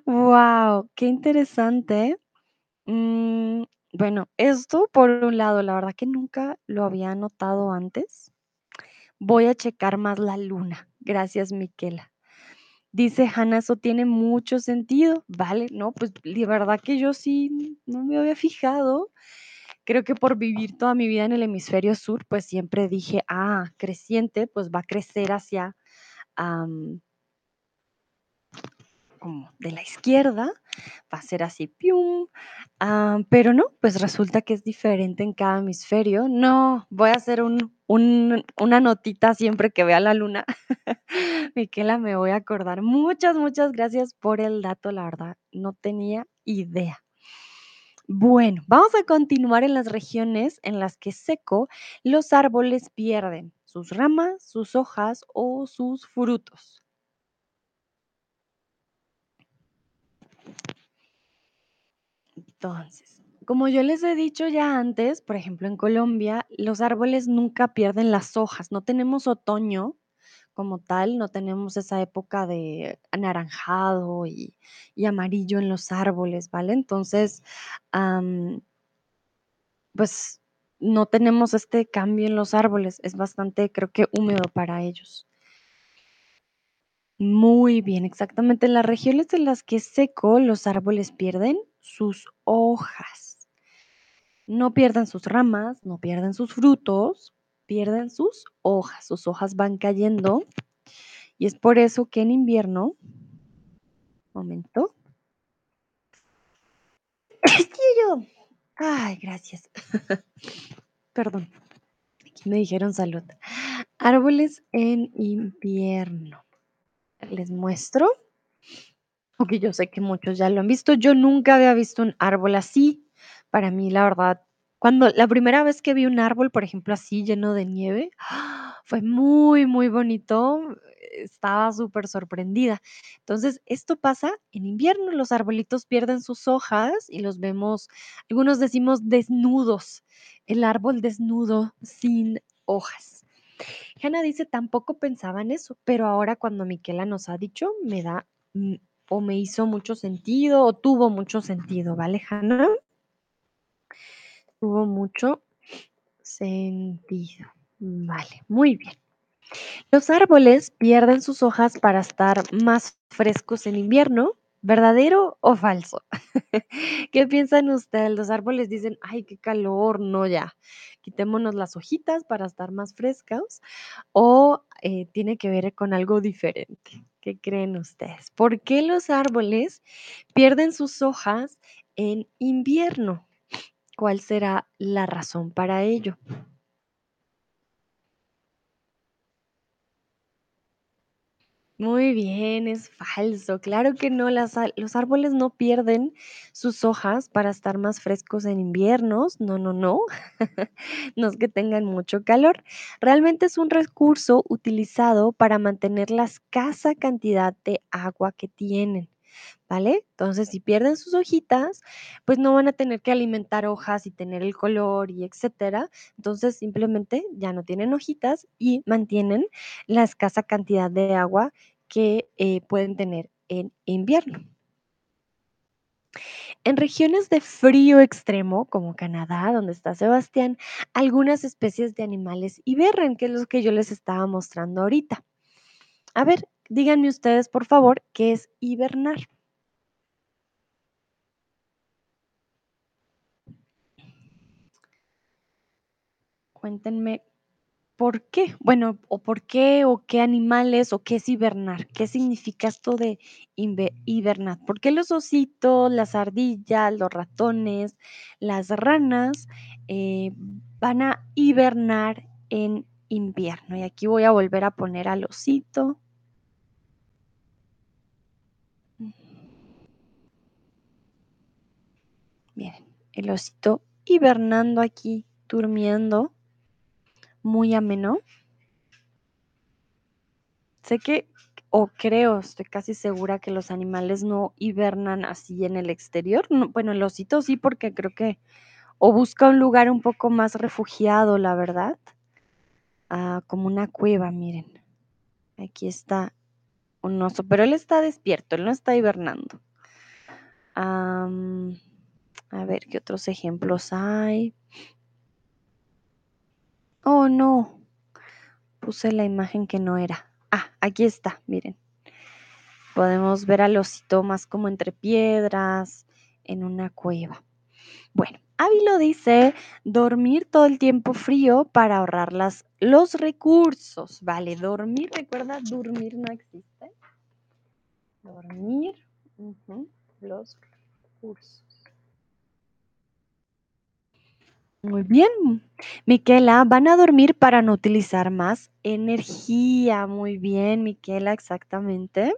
Wow, qué interesante. Mm, bueno, esto por un lado, la verdad que nunca lo había notado antes. Voy a checar más la luna. Gracias, Miquela. Dice Hanna, eso tiene mucho sentido. Vale, no, pues de verdad que yo sí no me había fijado. Creo que por vivir toda mi vida en el hemisferio sur, pues siempre dije, ah, creciente, pues va a crecer hacia, como de la izquierda, va a ser así, pium, am, pero no, pues resulta que es diferente en cada hemisferio. No, voy a hacer un, un- una notita siempre que vea la luna. Miquela, me voy a acordar. Muchas, muchas gracias por el dato, la verdad, no tenía idea. Bueno, vamos a continuar en las regiones en las que seco, los árboles pierden sus ramas, sus hojas o sus frutos. Entonces, como yo les he dicho ya antes, por ejemplo, en Colombia, los árboles nunca pierden las hojas. No tenemos otoño como tal, no tenemos esa época de anaranjado y, amarillo en los árboles, ¿vale? Entonces, pues no tenemos este cambio en los árboles. Es bastante, creo que húmedo para ellos. Muy bien, exactamente. En las regiones en las que es seco, los árboles pierden sus hojas. No pierden sus ramas, no pierden sus frutos, pierden sus hojas. Sus hojas van cayendo y es por eso que en invierno, momento. ¡Tío! Ay, gracias. Perdón. Aquí me dijeron salud. Árboles en invierno. Les muestro. Aunque yo sé que muchos ya lo han visto. Yo nunca había visto un árbol así. Para mí, la verdad, cuando la primera vez que vi un árbol, por ejemplo, así lleno de nieve, fue muy, muy bonito. Estaba súper sorprendida. Entonces, esto pasa en invierno. Los arbolitos pierden sus hojas y los vemos, algunos decimos desnudos. El árbol desnudo sin hojas. Hanna dice, tampoco pensaba en eso, pero ahora cuando Miquela nos ha dicho, me da mm, o me hizo mucho sentido o tuvo mucho sentido, ¿vale, Hanna? Tuvo mucho sentido. Vale, muy bien. Los árboles pierden sus hojas para estar más frescos en invierno. ¿Verdadero o falso? ¿Qué piensan ustedes? Los árboles dicen, ay, qué calor, no ya. Quitémonos las hojitas para estar más frescos. ¿O eh, tiene que ver con algo diferente? ¿Qué creen ustedes? ¿Por qué los árboles pierden sus hojas en invierno? ¿Cuál será la razón para ello? Muy bien, es falso. Claro que no, los árboles no pierden sus hojas para estar más frescos en inviernos. No, no, no. No es que tengan mucho calor. Realmente es un recurso utilizado para mantener la escasa cantidad de agua que tienen, ¿vale? Entonces, si pierden sus hojitas, pues no van a tener que alimentar hojas y tener el color y etcétera. Entonces, simplemente ya no tienen hojitas y mantienen la escasa cantidad de agua que eh, pueden tener en invierno. En regiones de frío extremo, como Canadá, donde está Sebastián, algunas especies de animales hibernan, que es lo que yo les estaba mostrando ahorita. A ver, díganme ustedes, por favor, ¿qué es hibernar? Cuéntenme por qué. Bueno, o por qué, o qué animales, o qué es hibernar. ¿Qué significa esto de hibernar? ¿Por qué los ositos, las ardillas, los ratones, las ranas eh, van a hibernar en invierno? Y aquí voy a volver a poner al osito. Miren, el osito hibernando aquí, durmiendo, muy ameno. Sé que, o creo, estoy casi segura que los animales no hibernan así en el exterior. No, bueno, el osito sí, porque creo que o busca un lugar un poco más refugiado, la verdad. Ah, como una cueva, miren. Aquí está un oso, pero él está despierto, él no está hibernando. A ver, ¿qué otros ejemplos hay? Oh, no. Puse la imagen que no era. Ah, aquí está, miren. Podemos ver al osito más como entre piedras, en una cueva. Bueno, Ávilo dice dormir todo el tiempo frío para ahorrar las, los recursos. Vale, dormir, recuerda, dormir no existe. Dormir, los recursos. Muy bien. Miquela, van a dormir para no utilizar más energía. Muy bien, Miquela, exactamente.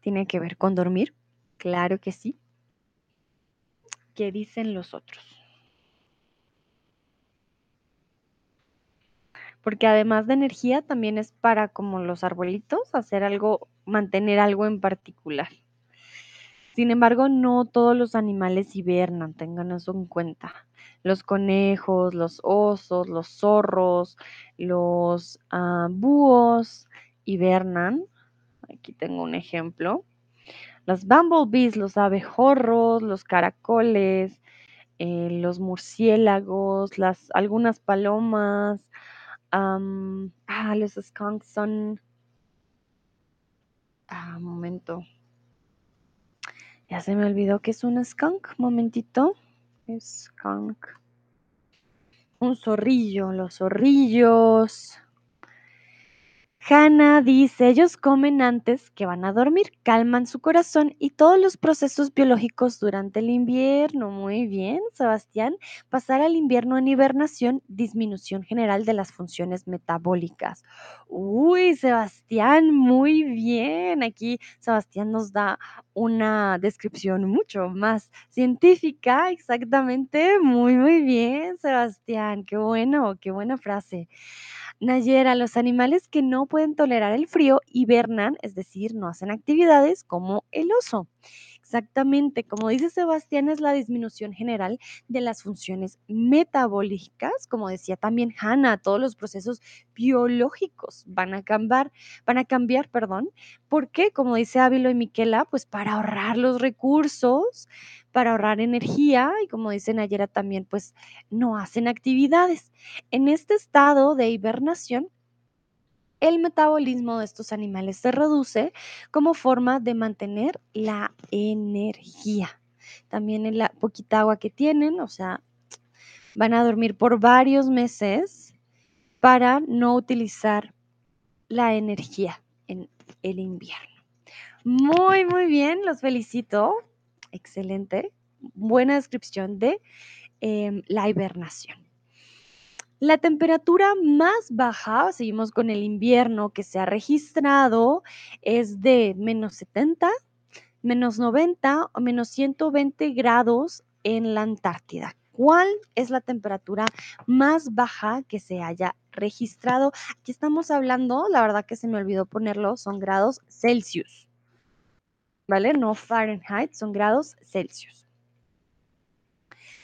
¿Tiene que ver con dormir? Claro que sí. ¿Qué dicen los otros? Porque además de energía, también es para, como los arbolitos, hacer algo, mantener algo en particular. Sin embargo, no todos los animales hibernan, tengan eso en cuenta. Los conejos, los osos, los zorros, los ah, búhos hibernan. Aquí tengo un ejemplo. Los bumblebees, los abejorros, los caracoles, eh, los murciélagos, las, algunas palomas, ah, los skunks son, ah, momento, ya se me olvidó que es un skunk, momentito, skunk, un zorrillo, los zorrillos, Hannah dice, ellos comen antes que van a dormir, calman su corazón y todos los procesos biológicos durante el invierno. Muy bien, Sebastián. Pasar al invierno en hibernación, disminución general de las funciones metabólicas. Uy, Sebastián, muy bien. Aquí Sebastián nos da una descripción mucho más científica, exactamente. Muy, muy bien, Sebastián. Qué bueno, qué buena frase. Nayera, los animales que no pueden tolerar el frío hibernan, es decir, no hacen actividades como el oso. Exactamente, como dice Sebastián, es la disminución general de las funciones metabólicas, como decía también Hannah, todos los procesos biológicos van a cambiar, van a cambiar, perdón. ¿Por qué? Como dice Ávilo y Miquela, pues para ahorrar los recursos, para ahorrar energía y como dice Nayera también, pues no hacen actividades. En este estado de hibernación, el metabolismo de estos animales se reduce como forma de mantener la energía. También en la poquita agua que tienen, o sea, van a dormir por varios meses para no utilizar la energía en el invierno. Muy, muy bien, los felicito. Excelente. Buena descripción de eh, la hibernación. La temperatura más baja, seguimos con el invierno que se ha registrado, es de -70, -90 o -120 grados en la Antártida. ¿Cuál es la temperatura más baja que se haya registrado? Aquí estamos hablando, la verdad que se me olvidó ponerlo, son grados Celsius. ¿Vale? No Fahrenheit, son grados Celsius.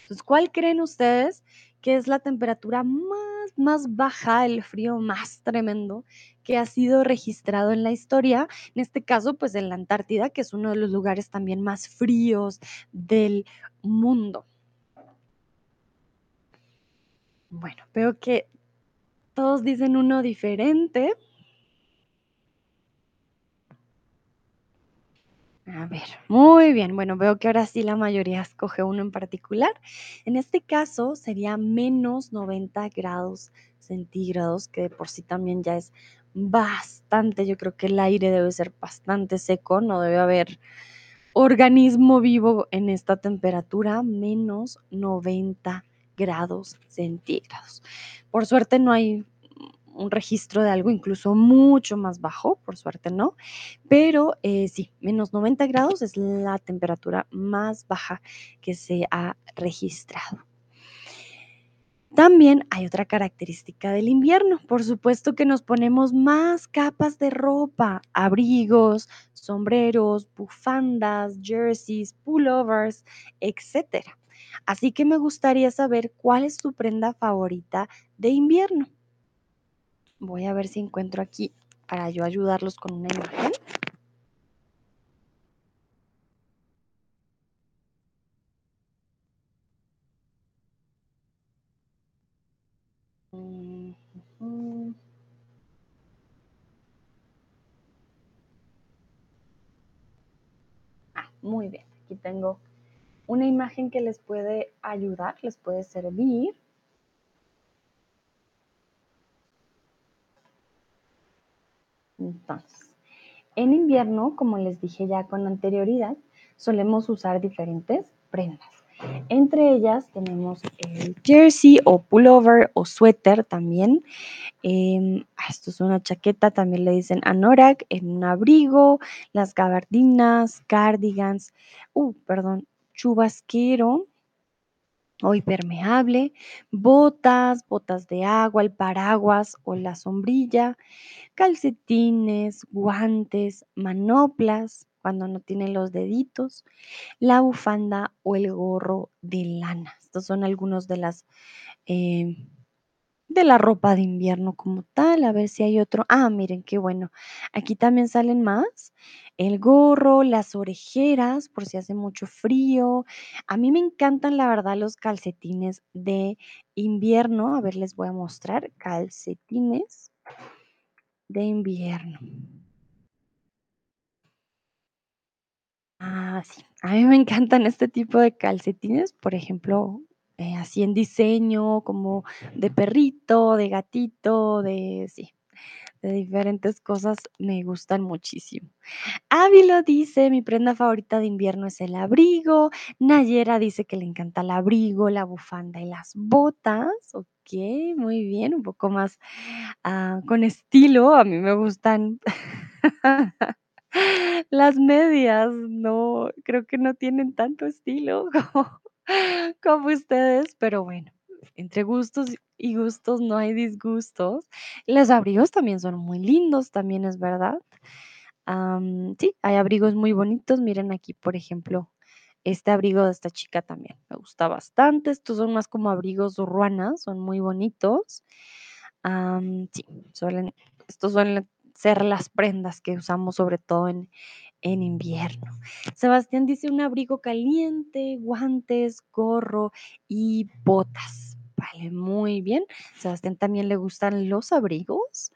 Entonces, ¿cuál creen ustedes que es la temperatura más, más baja, el frío más tremendo que ha sido registrado en la historia? En este caso, pues en la Antártida, que es uno de los lugares también más fríos del mundo. Bueno, veo que todos dicen uno diferente. A ver, muy bien. Bueno, veo que ahora sí la mayoría escoge uno en particular. En este caso sería menos 90 grados centígrados, que de por sí también ya es bastante. Yo creo que el aire debe ser bastante seco, no debe haber organismo vivo en esta temperatura, menos 90 grados centígrados. Por suerte no hay un registro de algo incluso mucho más bajo, por suerte no, pero eh, sí, menos 90 grados es la temperatura más baja que se ha registrado. También hay otra característica del invierno, por supuesto que nos ponemos más capas de ropa, abrigos, sombreros, bufandas, jerseys, pullovers, etc. Así que me gustaría saber cuál es tu prenda favorita de invierno. Voy a ver si encuentro aquí para yo ayudarlos con una imagen. Mm. Ah, muy bien. Aquí tengo una imagen que les puede ayudar, les puede servir. Entonces, en invierno, como les dije ya con anterioridad, solemos usar diferentes prendas. Entre ellas tenemos el jersey o pullover o suéter también. Em, ah, esto es una chaqueta, también le dicen anorak, en un abrigo, las gabardinas, cardigans, uh, perdón, chubasquero o impermeable, botas, botas de agua, el paraguas o la sombrilla, calcetines, guantes, manoplas, cuando no tienen los deditos, la bufanda o el gorro de lana. Estos son algunos de las eh, de la ropa de invierno como tal. A ver si hay otro. Ah, miren qué bueno. Aquí también salen más. El gorro, las orejeras, por si hace mucho frío. A mí me encantan, la verdad, los calcetines de invierno. A ver, les voy a mostrar calcetines de invierno. Ah, sí. A mí me encantan este tipo de calcetines, por ejemplo, eh, así en diseño, como de perrito, de gatito, de sí, de diferentes cosas, me gustan muchísimo. Ávilo dice: "Mi prenda favorita de invierno es el abrigo". Nayera dice que le encanta el abrigo, la bufanda y las botas. Okey, muy bien, un poco más, ah, con estilo. A mí me gustan las medias, no, creo que no tienen tanto estilo como como ustedes, pero bueno, entre gustos y gustos no hay disgustos. Los abrigos también son muy lindos, también es verdad. Sí, hay abrigos muy bonitos. Miren aquí, por ejemplo, este abrigo de esta chica también me gusta bastante. Estos son más como abrigos ruanas, son muy bonitos. Sí, suelen, estos suelen ser las prendas que usamos sobre todo en, en invierno. Sebastián dice un abrigo caliente, guantes, gorro y botas. Vale, muy bien. Sebastián también le gustan los abrigos.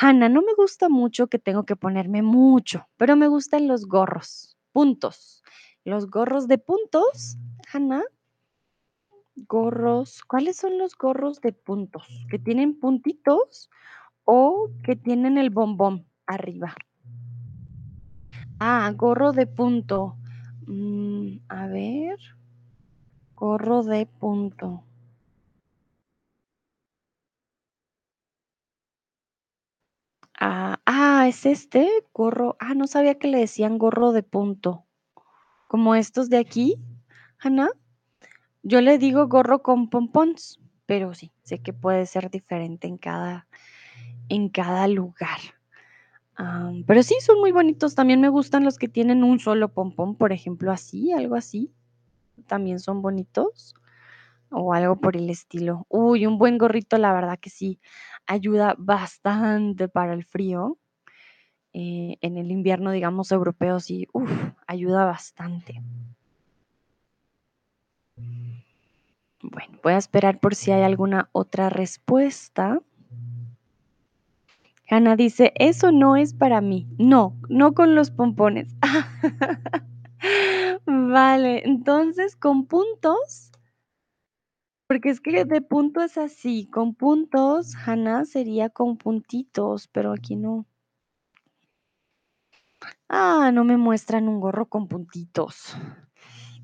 Hanna, no me gusta mucho que tengo que ponerme mucho, pero me gustan los gorros, puntos. Los gorros de puntos, Hanna, gorros, ¿cuáles son los gorros de puntos? ¿Que tienen puntitos o que tienen el bombón arriba? Ah, gorro de punto. Mm, a ver. Gorro de punto. Ah, ah, es este gorro. Ah, no sabía que le decían gorro de punto. Como estos de aquí, ah, Ana. Yo le digo gorro con pompons, pero sí, sé que puede ser diferente en cada, en cada lugar. Pero sí, son muy bonitos. También me gustan los que tienen un solo pompón, por ejemplo, así, algo así. También son bonitos, o algo por el estilo. Uy, un buen gorrito, la verdad que sí, ayuda bastante para el frío. Eh, en el invierno, digamos, europeo, sí, uf, ayuda bastante. Bueno, voy a esperar por si hay alguna otra respuesta. Hannah dice, eso no es para mí. No, no con los pompones. Vale, entonces, ¿con puntos? Porque es que de punto es así, con puntos, Hannah, sería con puntitos, pero aquí no. Ah, no me muestran un gorro con puntitos.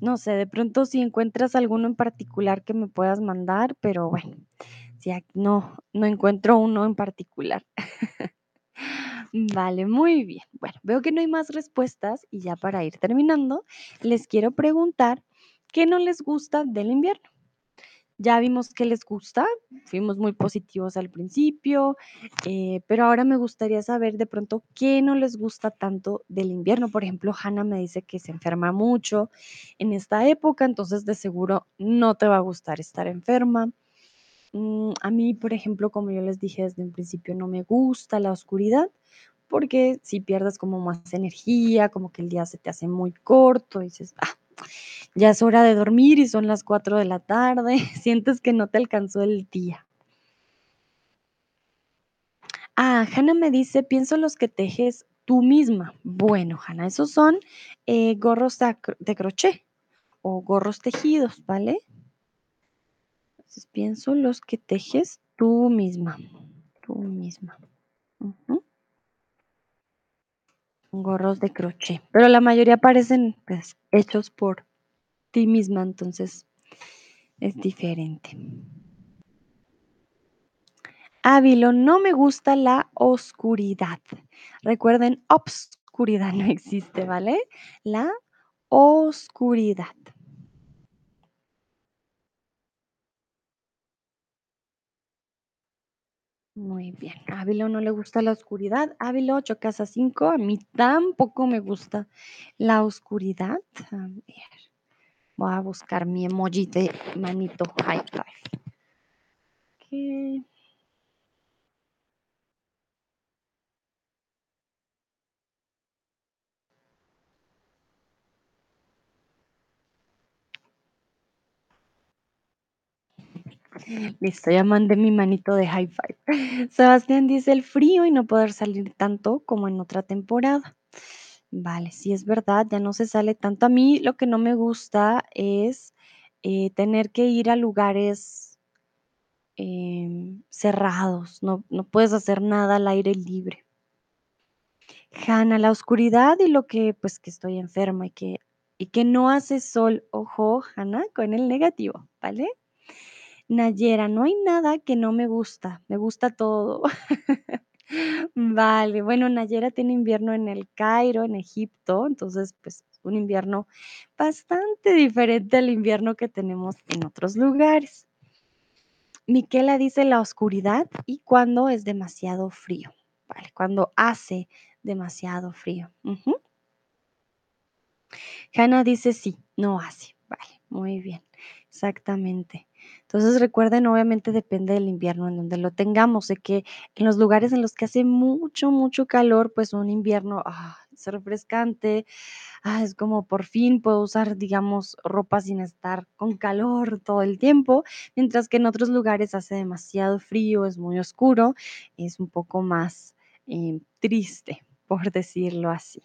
No sé, de pronto si encuentras alguno en particular que me puedas mandar, pero bueno, no, no encuentro uno en particular. Vale, muy bien. Bueno, veo que no hay más respuestas y ya para ir terminando, les quiero preguntar, ¿qué no les gusta del invierno? Ya vimos qué les gusta, fuimos muy positivos al principio, eh, pero ahora me gustaría saber de pronto qué no les gusta tanto del invierno. Por ejemplo, Hannah me dice que se enferma mucho en esta época, entonces de seguro no te va a gustar estar enferma. Mm, a mí, por ejemplo, como yo les dije desde un principio, no me gusta la oscuridad porque si pierdes como más energía, como que el día se te hace muy corto, y dices, ah, ya es hora de dormir y son las 4 de la tarde, sientes que no te alcanzó el día. Ah, Hannah me dice, pienso los que tejes tú misma. Bueno, Hannah, esos son eh, gorros de crochet o gorros tejidos, ¿vale? Pienso los que tejes tú misma, tú misma. Gorros de crochet, pero la mayoría parecen pues, hechos por ti misma, entonces es diferente. Ávilo, no me gusta la oscuridad. Recuerden, obscuridad no existe, ¿vale? La oscuridad. Muy bien. A Ávilo no le gusta la oscuridad. Ávilo, 8 casa 5. A mí tampoco me gusta la oscuridad. A ver. Voy a buscar mi emoji de manito high five. Ok. Listo, ya mandé mi manito de high five. Sebastián dice el frío y no poder salir tanto como en otra temporada. Vale, sí es verdad, ya no se sale tanto. A mí lo que no me gusta es eh, tener que ir a lugares em, cerrados, no, no puedes hacer nada al aire libre. Hanna, la oscuridad y lo que, pues que estoy enferma y que, y que no hace sol. Ojo, Hanna, con el negativo, ¿vale? Nayera, no hay nada que no me gusta, me gusta todo. Vale, bueno, Nayera tiene invierno en el Cairo, en Egipto, entonces, pues, un invierno bastante diferente al invierno que tenemos en otros lugares. Miquela dice la oscuridad y cuando es demasiado frío, vale, cuando hace demasiado frío. Ujú. Hannah dice sí, no hace, vale, muy bien, exactamente. Entonces recuerden, obviamente depende del invierno en donde lo tengamos, de que en los lugares en los que hace mucho, mucho calor, pues un invierno ah, es refrescante, ah, es como por fin puedo usar, digamos, ropa sin estar con calor todo el tiempo, mientras que en otros lugares hace demasiado frío, es muy oscuro, es un poco más eh, triste, por decirlo así.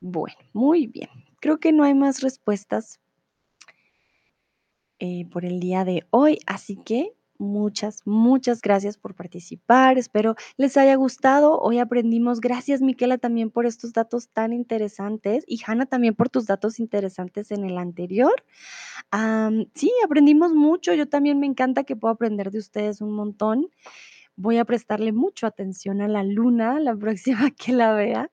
Bueno, muy bien. Creo que no hay más respuestas eh, por el día de hoy. Así que muchas, muchas gracias por participar. Espero les haya gustado. Hoy aprendimos, gracias Miquela también por estos datos tan interesantes y Hanna también por tus datos interesantes en el anterior. Sí, aprendimos mucho. Yo también me encanta que puedo aprender de ustedes un montón. voy a prestarle mucho atención a la luna la próxima que la vea.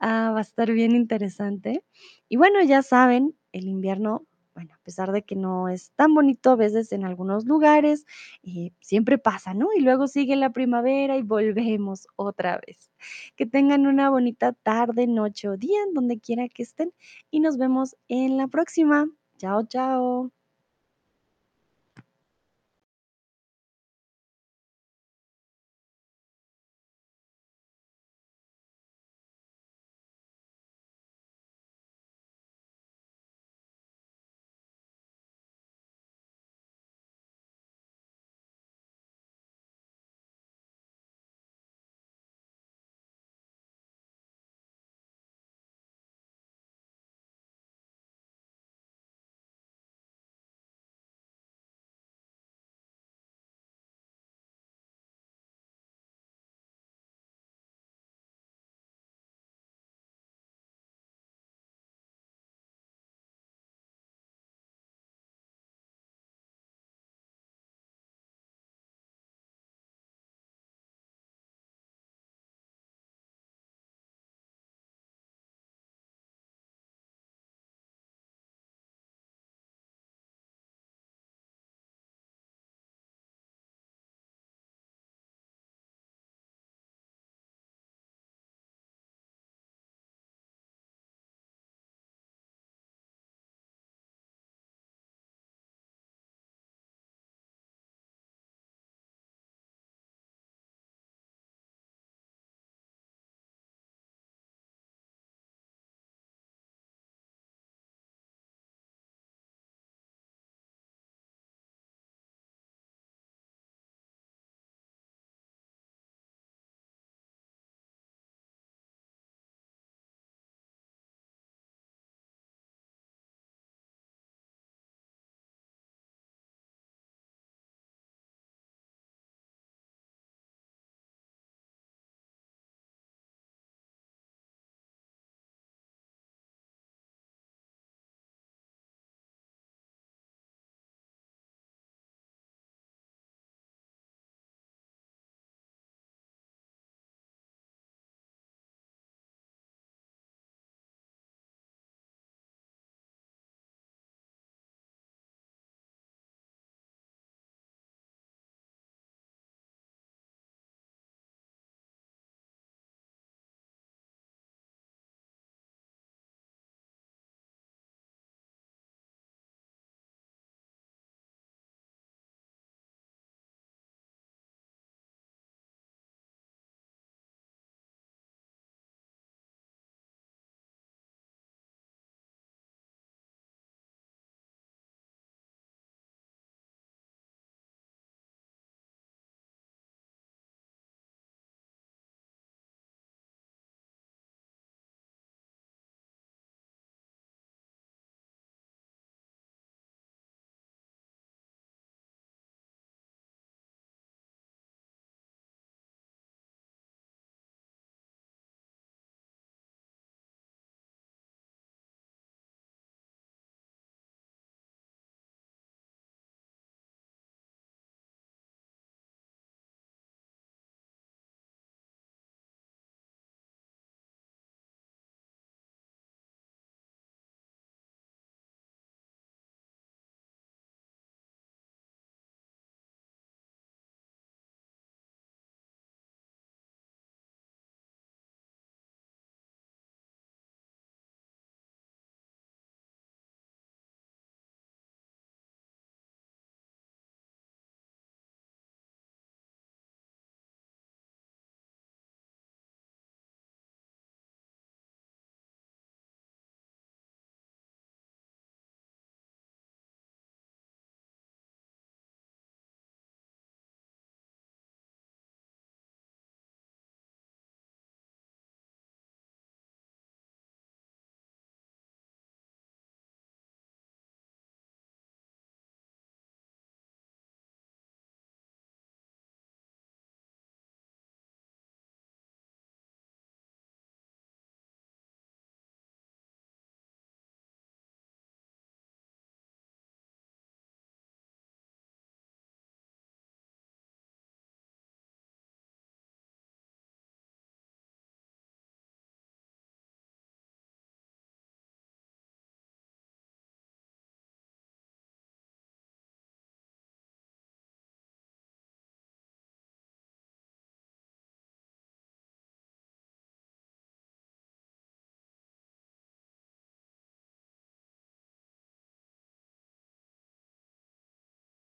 Ah, va a estar bien interesante. Y bueno, ya saben, el invierno, bueno, a pesar de que no es tan bonito a veces en algunos lugares, eh, siempre pasa, ¿no? Y luego sigue la primavera y volvemos otra vez. Que tengan una bonita tarde, noche o día en donde quiera que estén y nos vemos en la próxima. Chao, chao.